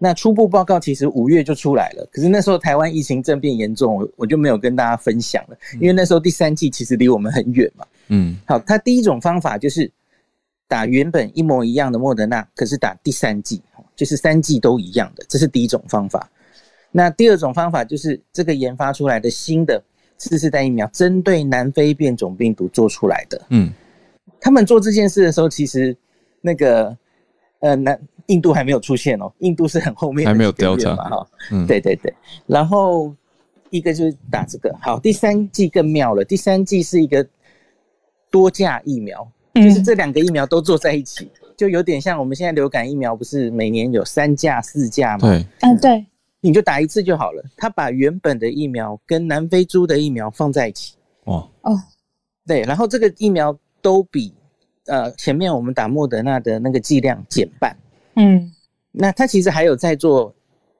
那初步报告其实五月就出来了，可是那时候台湾疫情正变严重，我我就没有跟大家分享了，因为那时候第三季其实离我们很远嘛。嗯，好，他第一种方法就是打原本一模一样的莫德纳，可是打第三季，就是三季都一样的，这是第一种方法。那第二种方法就是这个研发出来的新的次世代疫苗针对南非变种病毒做出来的。嗯，他们做这件事的时候，其实那个呃南印度还没有出现哦，印度是很后面还没有调查嘛哈。嗯，对对对。然后一个就是打这个，好，第三季更妙了，第三季是一个多价疫苗，就是这两个疫苗都做在一起，就有点像我们现在流感疫苗，不是每年有三价四价吗？对，嗯对。你就打一次就好了。他把原本的疫苗跟南非猪的疫苗放在一起。哦哦，对，然后这个疫苗都比呃前面我们打莫德纳的那个剂量减半。嗯，那他其实还有在做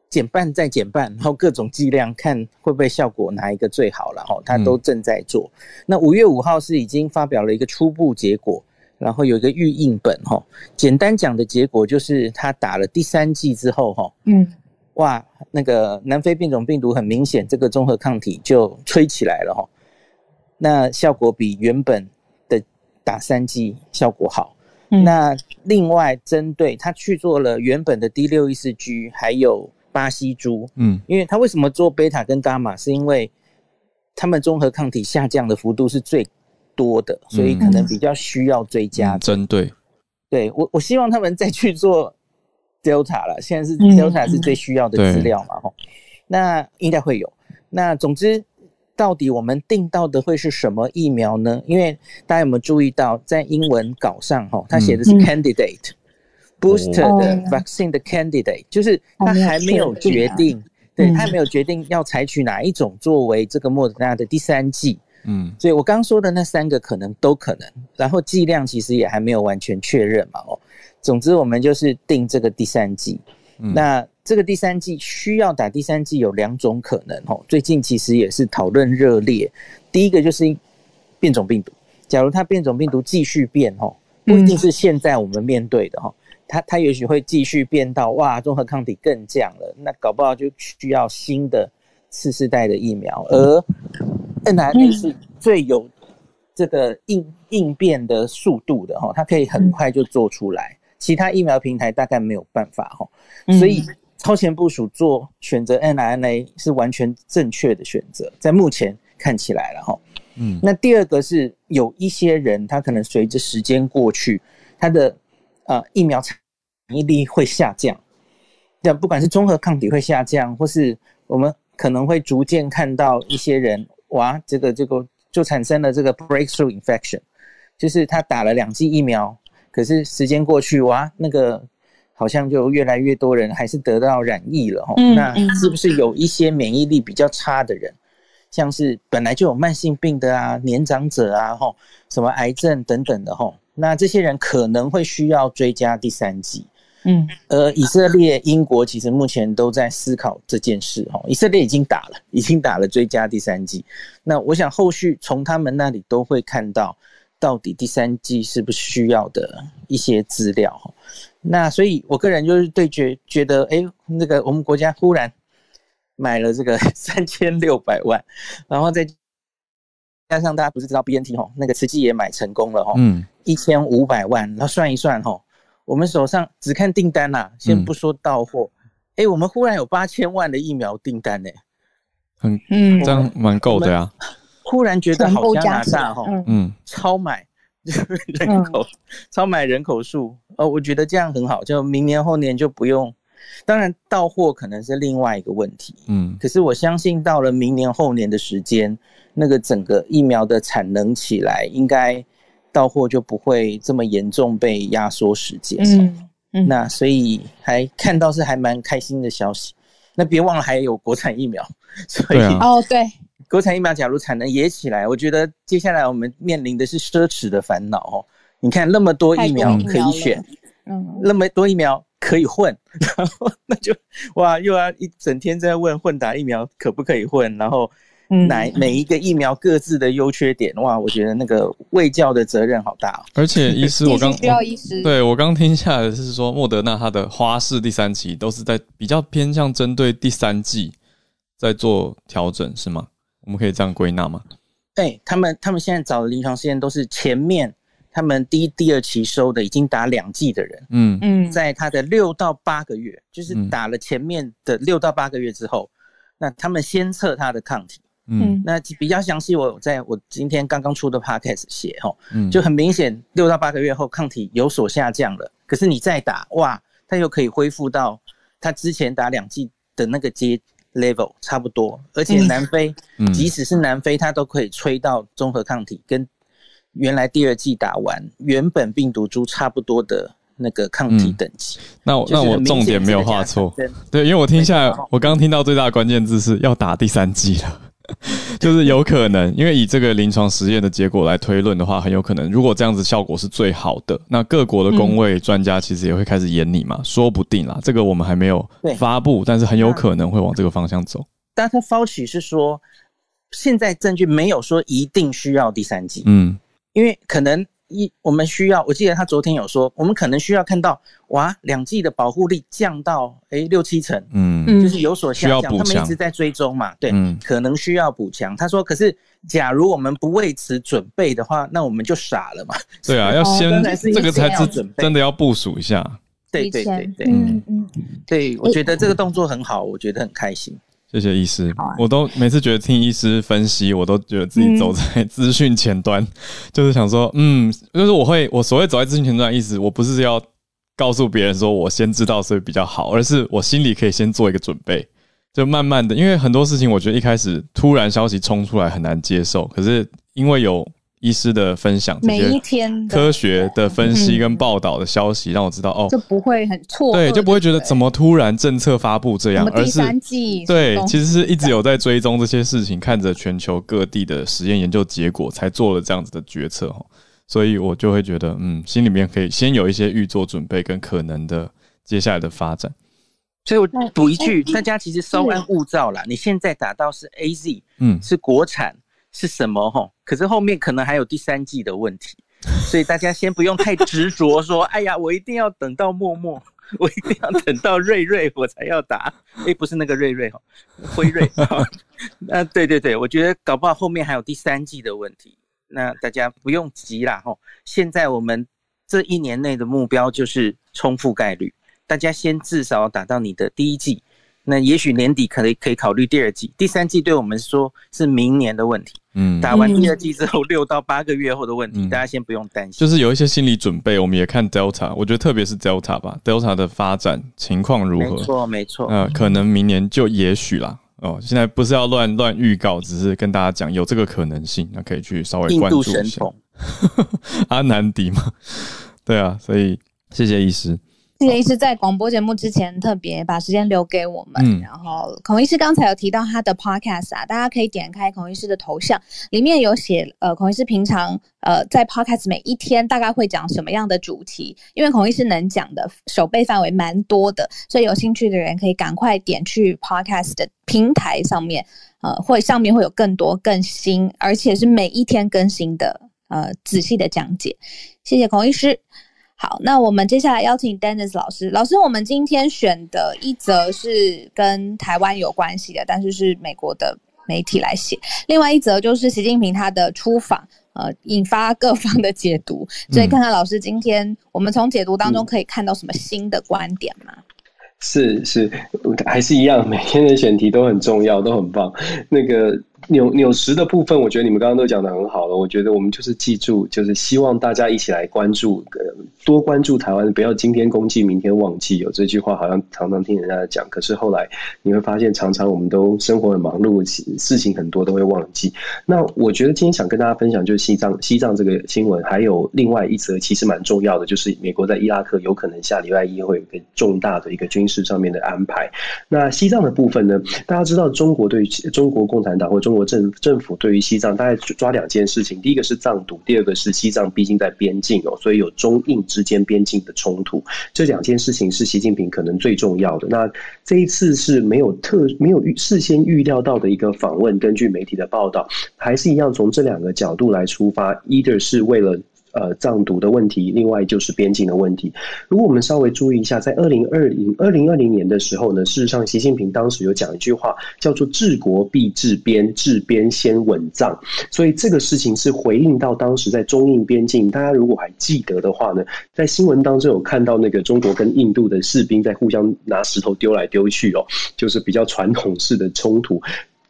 减半再减半，然后各种剂量看会不会效果哪一个最好了哈。他都正在做。那五月五号是已经发表了一个初步结果，然后有一个预印本哈。简单讲的结果就是他打了第三剂之后哈。嗯。哇，那个南非变种病毒很明显，这个综合抗体就吹起来了哈。那效果比原本的打三剂效果好。那另外针对他去做了原本的 D 六一四 G，还有巴西猪，嗯，因为他为什么做贝塔跟伽马，是因为他们综合抗体下降的幅度是最多的，所以可能比较需要追加针对。对我，我希望他们再去做。Delta 了，现在是 Delta 是最需要的资料嘛？吼，那应该会有。那总之，到底我们定到的会是什么疫苗呢？因为大家有没有注意到，在英文稿上，哈，它写的是 candidate booster 的 vaccine 的 candidate，就是他还没有决定，对他还没有决定要采取哪一种作为这个莫德纳的第三剂。嗯，所以我刚说的那三个可能都可能，然后剂量其实也还没有完全确认嘛，哦。总之，我们就是定这个第三季。那这个第三季需要打第三季有两种可能哦。最近其实也是讨论热烈。第一个就是变种病毒，假如它变种病毒继续变哦，不一定是现在我们面对的哈，它它也许会继续变到哇，综合抗体更降了，那搞不好就需要新的次世代的疫苗。而 N R N 是最有这个应应变的速度的哈，它可以很快就做出来。其他疫苗平台大概没有办法哈，所以超前部署做选择 n r n a 是完全正确的选择，在目前看起来了哈。嗯，那第二个是有一些人他可能随着时间过去，他的呃疫苗产疫力会下降，那不管是综合抗体会下降，或是我们可能会逐渐看到一些人哇，这个这个就产生了这个 breakthrough infection，就是他打了两剂疫苗。可是时间过去哇，那个好像就越来越多人还是得到染疫了哈。那是不是有一些免疫力比较差的人，像是本来就有慢性病的啊、年长者啊、哈什么癌症等等的哈？那这些人可能会需要追加第三剂。嗯，呃，以色列、英国其实目前都在思考这件事哈。以色列已经打了，已经打了追加第三剂。那我想后续从他们那里都会看到。到底第三季是不是需要的一些资料？那所以，我个人就是对觉觉得，哎，那个我们国家忽然买了这个 *laughs* 三千六百万，然后再加上大家不是知道 BNT 吼，那个慈济也买成功了吼，嗯，一千五百万，然后算一算哈，我们手上只看订单啦，先不说到货，哎，我们忽然有八千万的疫苗订单呢，很嗯，这样蛮够的呀。忽然觉得好加拿大哈，嗯，超买人口，超买人口数，呃，我觉得这样很好，就明年后年就不用，当然到货可能是另外一个问题，嗯，可是我相信到了明年后年的时间，那个整个疫苗的产能起来，应该到货就不会这么严重被压缩时间，嗯嗯，那所以还看到是还蛮开心的消息，那别忘了还有国产疫苗，所以哦对。国产疫苗假如产能也起来，我觉得接下来我们面临的是奢侈的烦恼哦。你看那么多疫苗可以选，嗯，那么多疫苗可以混，然后那就哇又要一整天在问混打疫苗可不可以混，然后哪每一个疫苗各自的优缺点，哇，我觉得那个卫教的责任好大。而且医师，我刚 *laughs* 需要医师，对我刚听下来是说，莫德纳它的花式第三期都是在比较偏向针对第三季在做调整，是吗？我们可以这样归纳吗？对他们，他们现在找的临床试验都是前面他们第一、第二期收的已经打两剂的人，嗯。嗯，在他的六到八个月，就是打了前面的六到八个月之后，那他们先测他的抗体，嗯，那比较详细，我在我今天刚刚出的 podcast 写哈，就很明显，六到八个月后抗体有所下降了。可是你再打，哇，它又可以恢复到它之前打两剂的那个阶 level 差不多。而且南非，即使是南非，它都可以吹到综合抗体跟原来第二季打完原本病毒株差不多的。那个抗体等级，那我那我重点没有画错，对，因为我听下来，我刚刚听到最大的关键字是要打第三季了，*laughs* 就是有可能，因为以这个临床实验的结果来推论的话，很有可能，如果这样子效果是最好的，那各国的工位专家其实也会开始演你嘛，说不定啦，这个我们还没有发布，但是很有可能会往这个方向走。但他 Fauci 是说，现在证据没有说一定需要第三剂，嗯，因为可能。一，我们需要，我记得他昨天有说，我们可能需要看到，哇，两剂的保护力降到，哎，六七成，嗯，就是有所下降，他们一直在追踪嘛，对，可能需要补强。他说，可是假如我们不为此准备的话，那我们就傻了嘛。对啊，要先这个才是准备，真的要部署一下。对对对对，嗯嗯，对我觉得这个动作很好，我觉得很开心。谢谢医师，我都每次觉得听医师分析，我都觉得自己走在资讯前端，*laughs* 就是想说，嗯，就是我会，我所谓走在资讯前端的意思，我不是要告诉别人说我先知道所以比较好，而是我心里可以先做一个准备，就慢慢的，因为很多事情我觉得一开始突然消息冲出来很难接受，可是因为有。医师的分享，每一天科学的分析跟报道的消息，让我知道哦，就不会很错，对，就不会觉得怎么突然政策发布这样，而是对，其实是一直有在追踪这些事情，看着全球各地的实验研究结果，才做了这样子的决策哈。所以我就会觉得，嗯，心里面可以先有一些预做准备跟可能的接下来的发展。所以我补一句，大家其实稍安勿躁啦。你现在打到是 A Z，嗯，是国产。是什么吼？可是后面可能还有第三季的问题，所以大家先不用太执着说，*laughs* 哎呀，我一定要等到默默，我一定要等到瑞瑞我才要打。哎，不是那个瑞瑞哈，辉瑞。*laughs* 啊，对对对，我觉得搞不好后面还有第三季的问题，那大家不用急啦吼。现在我们这一年内的目标就是冲覆盖率，大家先至少打到你的第一季。那也许年底可以可以考虑第二季、第三季，对我们说是明年的问题。嗯，打完第二季之后，六到八个月后的问题，大家先不用担心。就是有一些心理准备，我们也看 Delta，我觉得特别是 Delta 吧，Delta 的发展情况如何？没错，没错。呃，可能明年就也许啦。哦，现在不是要乱乱预告，只是跟大家讲有这个可能性，那可以去稍微关注一下。*laughs* 阿南迪嘛，对啊，所以谢谢医师。谢谢医师在广播节目之前特别把时间留给我们。然后孔医师刚才有提到他的 podcast 啊，大家可以点开孔医师的头像，里面有写呃孔医师平常呃在 podcast 每一天大概会讲什么样的主题。因为孔医师能讲的手背范围蛮多的，所以有兴趣的人可以赶快点去 podcast 的平台上面，呃，会上面会有更多更新，而且是每一天更新的呃仔细的讲解。谢谢孔医师。好，那我们接下来邀请 Dennis 老师。老师，我们今天选的一则是跟台湾有关系的，但是是美国的媒体来写；另外一则就是习近平他的出访，呃，引发各方的解读。所以，看看老师今天我们从解读当中可以看到什么新的观点吗？是是，还是一样，每天的选题都很重要，都很棒。那个。扭扭时的部分，我觉得你们刚刚都讲的很好了。我觉得我们就是记住，就是希望大家一起来关注，多关注台湾，不要今天公祭，明天忘记。有这句话好像常常听人家讲，可是后来你会发现，常常我们都生活很忙碌，事情很多都会忘记。那我觉得今天想跟大家分享就是西藏，西藏这个新闻，还有另外一则其实蛮重要的，就是美国在伊拉克有可能下礼拜一会有一个重大的一个军事上面的安排。那西藏的部分呢，大家知道中国对中国共产党或中中国政政府对于西藏大概抓两件事情，第一个是藏独，第二个是西藏毕竟在边境哦，所以有中印之间边境的冲突，这两件事情是习近平可能最重要的。那这一次是没有特没有预事先预料到的一个访问，根据媒体的报道，还是一样从这两个角度来出发，either 是为了。呃，藏独的问题，另外就是边境的问题。如果我们稍微注意一下，在二零二零二零二零年的时候呢，事实上，习近平当时有讲一句话，叫做“治国必治边，治边先稳藏”。所以这个事情是回应到当时在中印边境，大家如果还记得的话呢，在新闻当中有看到那个中国跟印度的士兵在互相拿石头丢来丢去哦，就是比较传统式的冲突。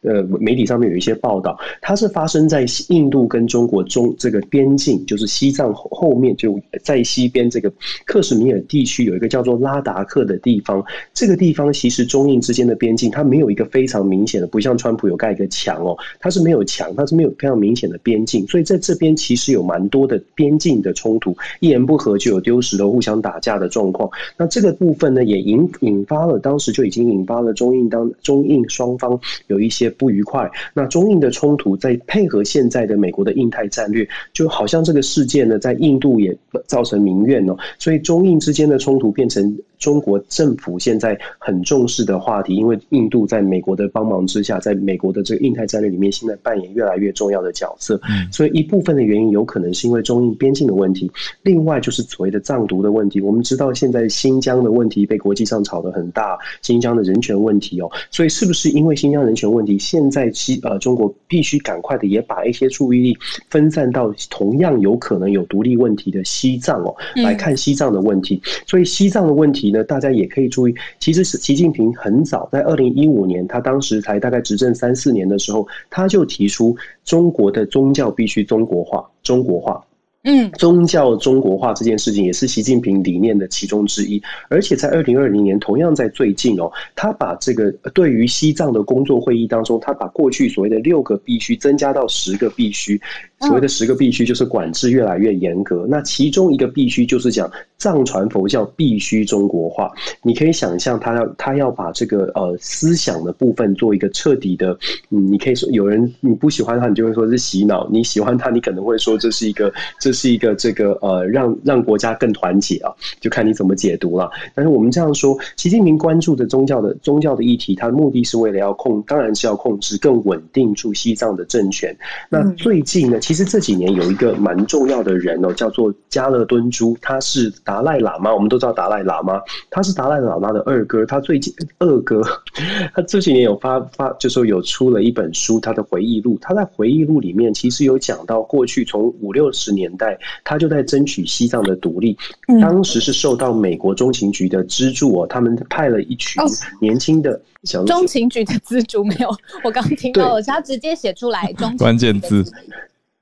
呃媒体上面有一些报道，它是发生在印度跟中国中这个边境，就是西藏后后面就在西边这个克什米尔地区有一个叫做拉达克的地方。这个地方其实中印之间的边境，它没有一个非常明显的，不像川普有盖一个墙哦，它是没有墙，它是没有非常明显的边境，所以在这边其实有蛮多的边境的冲突，一言不合就有丢石头、互相打架的状况。那这个部分呢，也引引发了当时就已经引发了中印当中印双方有一些不愉快。那中印的冲突在配合现在的美国的印太战略，就好像这个事件呢，在印度也造成民怨哦，所以中印之间的冲突变成中国政府现在很重视的话题，因为印度在美国的帮忙之下，在美国的这个印太战略里面，现在扮演越来越重要的角色。嗯所以一部分的原因有可能是因为中印边境的问题，另外就是所谓的藏独的问题。我们知道现在新疆的问题被国际上炒得很大，新疆的人权问题哦，所以是不是因为新疆人权问题，现在西呃中国必须赶快的也把一些注意力分散到同样有可能有独立问题的西藏哦，来看西藏的问题。所以西藏的问题呢，大家也可以注意，其实是习近平很早在二零一五年，他当时才大概执政三四年的时候，他就提出中国的宗教必须中国化，中国化。嗯，宗教中国化这件事情也是习近平理念的其中之一，而且在二零二零年，同样在最近哦，他把这个对于西藏的工作会议当中，他把过去所谓的六个必须增加到十个必须，所谓的十个必须就是管制越来越严格。那其中一个必须就是讲藏传佛教必须中国化，你可以想象他要他要把这个呃思想的部分做一个彻底的，嗯，你可以说有人你不喜欢他，你就会说是洗脑；你喜欢他，你可能会说这是一个这是一个这个呃让让国家更团结啊，就看你怎么解读了。但是我们这样说，习近平关注的宗教的宗教的议题，他的目的是为了要控，当然是要控制更稳定住西藏的政权。那最近呢，其实这几年有一个蛮重要的人哦，叫做加勒敦珠，他是。达赖喇嘛，我们都知道达赖喇嘛，他是达赖喇嘛的二哥。他最近二哥，*laughs* 他这几年有发发，就说有出了一本书，他的回忆录。他在回忆录里面其实有讲到，过去从五六十年代，他就在争取西藏的独立。当时是受到美国中情局的资助哦，他们派了一群年轻的小中情局的资助没有？我刚听到了，他直接写出来中关键字。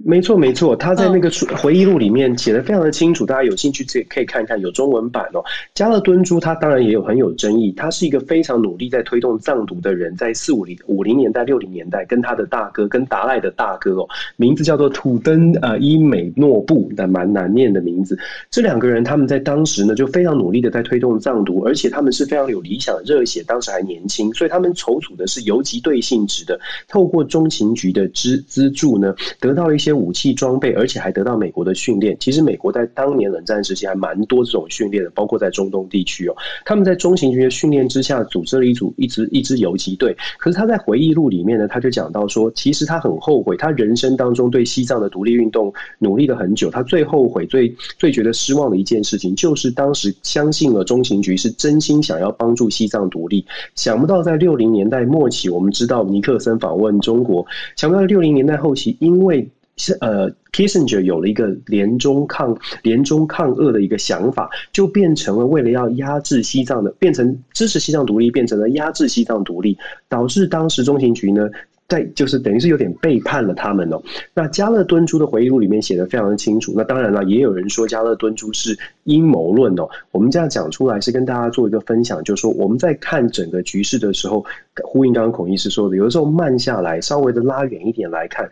没错，没错，他在那个回忆录里面写的非常的清楚，大家有兴趣自己可以看一看，有中文版哦。加勒敦珠他当然也有很有争议，他是一个非常努力在推动藏独的人，在四五零五零年代、六零年代，跟他的大哥，跟达赖的大哥哦，名字叫做土登呃伊美诺布，但蛮难念的名字。这两个人他们在当时呢就非常努力的在推动藏独，而且他们是非常有理想、热血，当时还年轻，所以他们筹组的是游击队性质的，透过中情局的资资助呢，得到了一些。些武器装备，而且还得到美国的训练。其实美国在当年冷战时期还蛮多这种训练的，包括在中东地区哦。他们在中情局的训练之下，组织了一组一支一支游击队。可是他在回忆录里面呢，他就讲到说，其实他很后悔，他人生当中对西藏的独立运动努力了很久。他最后悔、最最觉得失望的一件事情，就是当时相信了中情局是真心想要帮助西藏独立。想不到在六零年代末期，我们知道尼克森访问中国，想不到六零年代后期，因为是呃，Kissinger 有了一个联中抗联中抗俄的一个想法，就变成了为了要压制西藏的，变成支持西藏独立，变成了压制西藏独立，导致当时中情局呢，在就是等于是有点背叛了他们哦。那加勒敦珠的回忆录里面写的非常的清楚。那当然了，也有人说加勒敦珠是阴谋论哦。我们这样讲出来是跟大家做一个分享，就是说我们在看整个局势的时候，呼应刚刚孔医师说的，有的时候慢下来，稍微的拉远一点来看。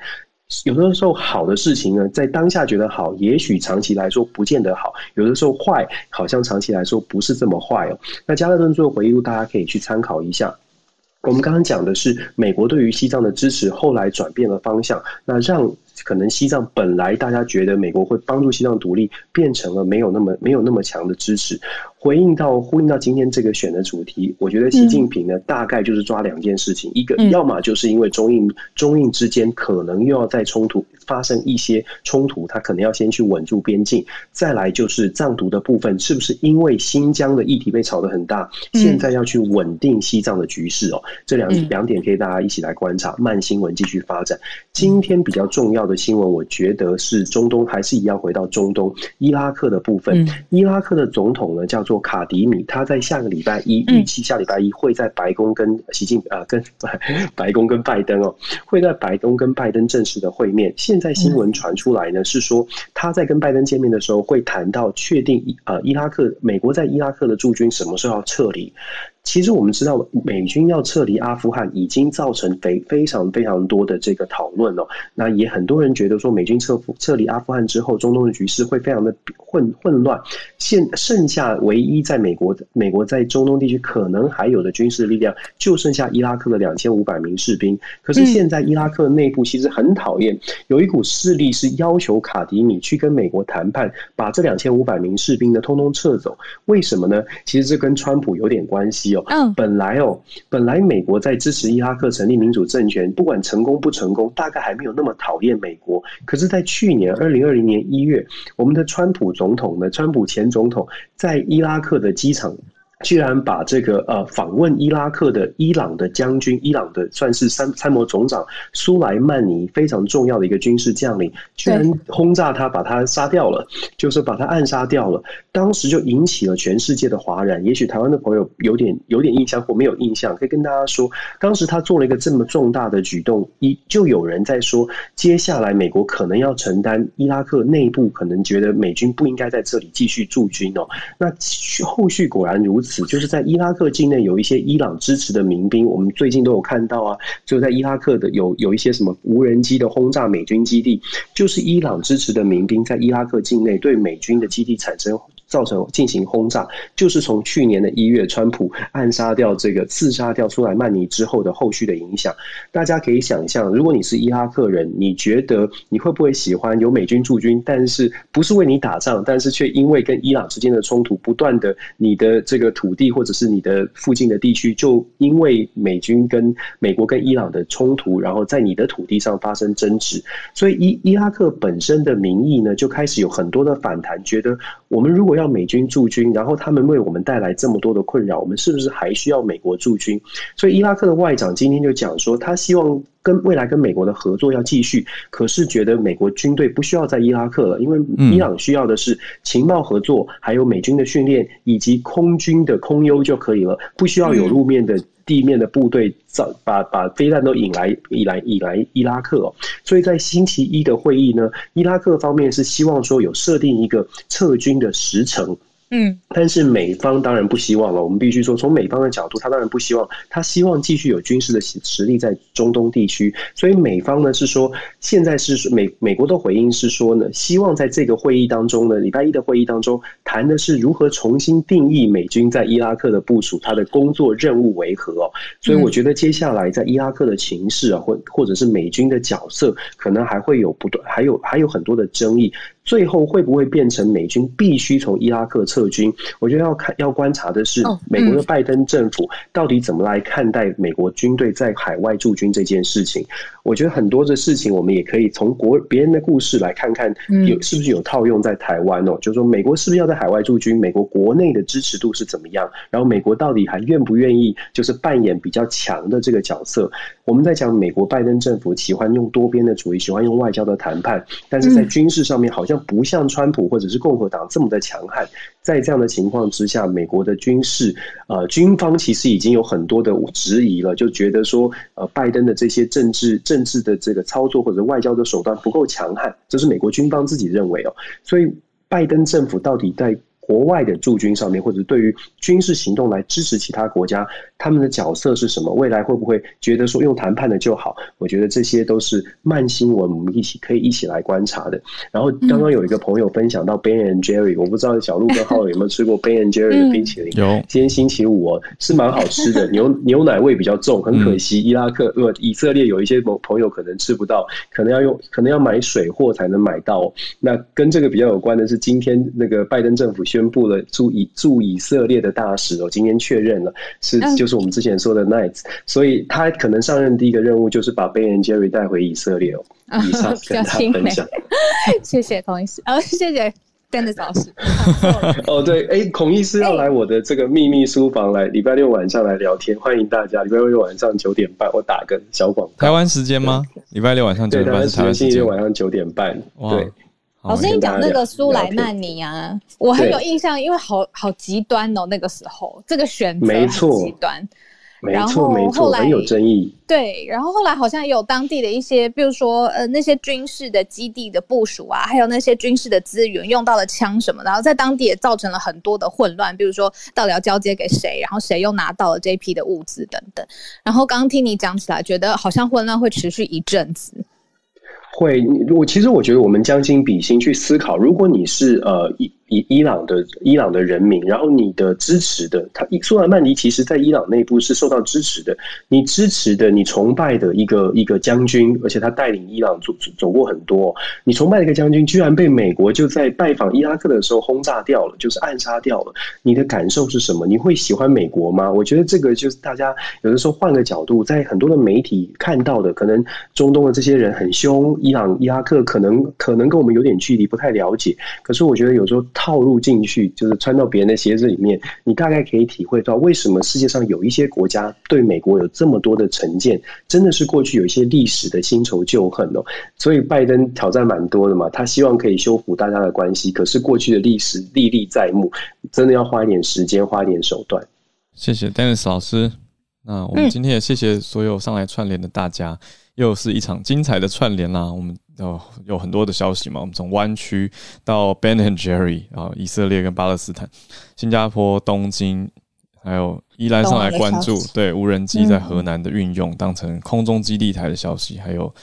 有的时候好的事情呢，在当下觉得好，也许长期来说不见得好；有的时候坏，好像长期来说不是这么坏哦。那加勒顿做回忆录，大家可以去参考一下。我们刚刚讲的是美国对于西藏的支持，后来转变了方向，那让可能西藏本来大家觉得美国会帮助西藏独立，变成了没有那么没有那么强的支持。回应到呼应到今天这个选的主题，我觉得习近平呢，大概就是抓两件事情，一个要么就是因为中印中印之间可能又要再冲突发生一些冲突，他可能要先去稳住边境；再来就是藏独的部分，是不是因为新疆的议题被炒得很大，现在要去稳定西藏的局势哦？这两两点可以大家一起来观察，慢新闻继续发展。今天比较重要。要的新闻，我觉得是中东还是一样回到中东伊拉克的部分。伊拉克的总统呢叫做卡迪米，他在下个礼拜一预期下礼拜一会在白宫跟习近啊跟 *laughs* 白宫跟拜登哦会在白宫跟拜登正式的会面。现在新闻传出来呢是说他在跟拜登见面的时候会谈到确定呃伊拉克美国在伊拉克的驻军什么时候要撤离。其实我们知道，美军要撤离阿富汗已经造成非非常非常多的这个讨论哦。那也很多人觉得说，美军撤撤离阿富汗之后，中东的局势会非常的混混乱。现剩下唯一在美国美国在中东地区可能还有的军事力量，就剩下伊拉克的两千五百名士兵。可是现在伊拉克内部其实很讨厌，有一股势力是要求卡迪米去跟美国谈判，把这两千五百名士兵呢通通撤走。为什么呢？其实这跟川普有点关系。嗯，本来哦，本来美国在支持伊拉克成立民主政权，不管成功不成功，大概还没有那么讨厌美国。可是，在去年二零二零年一月，我们的川普总统呢，川普前总统在伊拉克的机场。居然把这个呃访问伊拉克的伊朗的将军，伊朗的算是参参谋总长苏莱曼尼非常重要的一个军事将领，居然轰炸他，把他杀掉了，就是把他暗杀掉了。当时就引起了全世界的哗然。也许台湾的朋友有点有点印象或没有印象，可以跟大家说，当时他做了一个这么重大的举动，一就有人在说，接下来美国可能要承担伊拉克内部可能觉得美军不应该在这里继续驻军哦。那后续果然如就是在伊拉克境内有一些伊朗支持的民兵，我们最近都有看到啊。就在伊拉克的有有一些什么无人机的轰炸美军基地，就是伊朗支持的民兵在伊拉克境内对美军的基地产生。造成进行轰炸，就是从去年的一月，川普暗杀掉这个刺杀掉苏莱曼尼之后的后续的影响。大家可以想象，如果你是伊拉克人，你觉得你会不会喜欢有美军驻军，但是不是为你打仗，但是却因为跟伊朗之间的冲突不断的，你的这个土地或者是你的附近的地区，就因为美军跟美国跟伊朗的冲突，然后在你的土地上发生争执，所以伊伊拉克本身的民意呢，就开始有很多的反弹，觉得我们如果要美军驻军，然后他们为我们带来这么多的困扰，我们是不是还需要美国驻军？所以伊拉克的外长今天就讲说，他希望跟未来跟美国的合作要继续，可是觉得美国军队不需要在伊拉克了，因为伊朗需要的是情报合作，还有美军的训练以及空军的空优就可以了，不需要有路面的。地面的部队造把把飞弹都引来引来引来伊拉克哦，所以在星期一的会议呢，伊拉克方面是希望说有设定一个撤军的时程。嗯，但是美方当然不希望了。我们必须说，从美方的角度，他当然不希望，他希望继续有军事的实力在中东地区。所以美方呢是说，现在是美美国的回应是说呢，希望在这个会议当中呢，礼拜一的会议当中谈的是如何重新定义美军在伊拉克的部署，他的工作任务为何哦。所以我觉得接下来在伊拉克的情势啊，或或者是美军的角色，可能还会有不断，还有还有很多的争议。最后会不会变成美军必须从伊拉克撤军？我觉得要看要观察的是美国的拜登政府到底怎么来看待美国军队在海外驻军这件事情。我觉得很多的事情我们也可以从国别人的故事来看看，有是不是有套用在台湾哦？就是说美国是不是要在海外驻军？美国国内的支持度是怎么样？然后美国到底还愿不愿意就是扮演比较强的这个角色？我们在讲美国拜登政府喜欢用多边的主义，喜欢用外交的谈判，但是在军事上面好像。不像川普或者是共和党这么的强悍，在这样的情况之下，美国的军事呃军方其实已经有很多的质疑了，就觉得说呃拜登的这些政治政治的这个操作或者外交的手段不够强悍，这是美国军方自己认为哦，所以拜登政府到底在。国外的驻军上面，或者对于军事行动来支持其他国家，他们的角色是什么？未来会不会觉得说用谈判的就好？我觉得这些都是慢新闻，我们一起可以一起来观察的。然后刚刚有一个朋友分享到 Ben and Jerry，我不知道小鹿跟浩有没有吃过 Ben and Jerry 的冰淇淋？有。今天星期五哦，是蛮好吃的，*laughs* 牛牛奶味比较重，很可惜伊拉克呃以色列有一些朋朋友可能吃不到，可能要用可能要买水货才能买到。那跟这个比较有关的是，今天那个拜登政府。宣布了驻以驻以色列的大使哦，今天确认了是就是我们之前说的 Knights，所以他可能上任第一个任务就是把 Ben and Jerry 带回以色列哦。以上 *laughs* 跟他分享，*laughs* 谢谢同事，哦，谢谢。Dennis 老师。*laughs* 哦，对，哎，孔医师要来我的这个秘密书房来，礼拜六晚上来聊天，欢迎大家。礼拜六晚上九点半，我打个小广告。台湾时间吗？礼拜六晚上九点半是台湾时间。晚上九点半，对。老师，你讲那个苏莱曼尼啊，我很有印象，因为好好极端哦，那个时候这个选择没错极端。没错，没错，很有争议。对，然后后来好像有当地的一些，比如说呃那些军事的基地的部署啊，还有那些军事的资源用到了枪什么，然后在当地也造成了很多的混乱，比如说到底要交接给谁，然后谁又拿到了这批的物资等等。然后刚刚听你讲起来，觉得好像混乱会持续一阵子。会，我其实我觉得我们将心比心去思考，如果你是呃一伊伊朗的伊朗的人民，然后你的支持的他苏莱曼尼，其实在伊朗内部是受到支持的，你支持的你崇拜的一个一个将军，而且他带领伊朗走走过很多，你崇拜的一个将军，居然被美国就在拜访伊拉克的时候轰炸掉了，就是暗杀掉了，你的感受是什么？你会喜欢美国吗？我觉得这个就是大家有的时候换个角度，在很多的媒体看到的，可能中东的这些人很凶。伊朗、伊拉克可能可能跟我们有点距离，不太了解。可是我觉得有时候套入进去，就是穿到别人的鞋子里面，你大概可以体会到为什么世界上有一些国家对美国有这么多的成见，真的是过去有一些历史的新仇旧恨哦。所以拜登挑战蛮多的嘛，他希望可以修复大家的关系。可是过去的历史历历在目，真的要花一点时间，花一点手段。谢谢 Dennis 老师。那我们今天也谢谢所有上来串联的大家。又是一场精彩的串联啦！我们有有很多的消息嘛，我们从湾区到 Ben and Jerry 啊，以色列跟巴勒斯坦，新加坡、东京，还有依然上来关注对无人机在河南的运用，当成空中基地台的消息，还有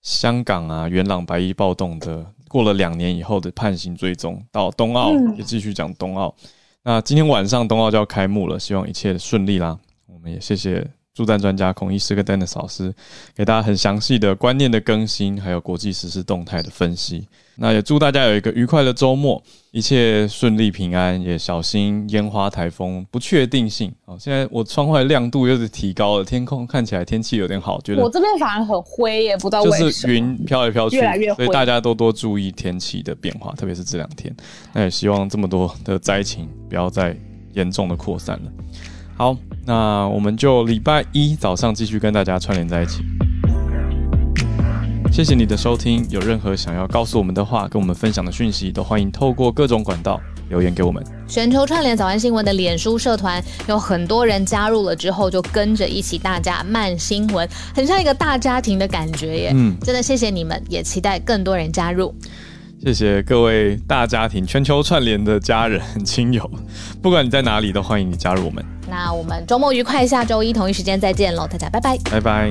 香港啊元朗白衣暴动的过了两年以后的判刑追踪，到冬奥也继续讲冬奥。那今天晚上冬奥就要开幕了，希望一切顺利啦！我们也谢谢。助战专家孔医师跟 Dennis 老师给大家很详细的观念的更新，还有国际时事动态的分析。那也祝大家有一个愉快的周末，一切顺利平安，也小心烟花台风不确定性。哦，现在我窗外亮度又是提高了，天空看起来天气有点好，觉得我这边反而很灰耶，不知道就是云飘来飘去，所以大家多多注意天气的变化，特别是这两天。那也希望这么多的灾情不要再严重的扩散了。好，那我们就礼拜一早上继续跟大家串联在一起。谢谢你的收听，有任何想要告诉我们的话，跟我们分享的讯息，都欢迎透过各种管道留言给我们。全球串联早安新闻的脸书社团有很多人加入了之后，就跟着一起大家慢新闻，很像一个大家庭的感觉耶。嗯，真的谢谢你们，也期待更多人加入。谢谢各位大家庭全球串联的家人亲友，不管你在哪里，都欢迎你加入我们。那我们周末愉快，下周一同一时间再见喽，大家拜拜，拜拜。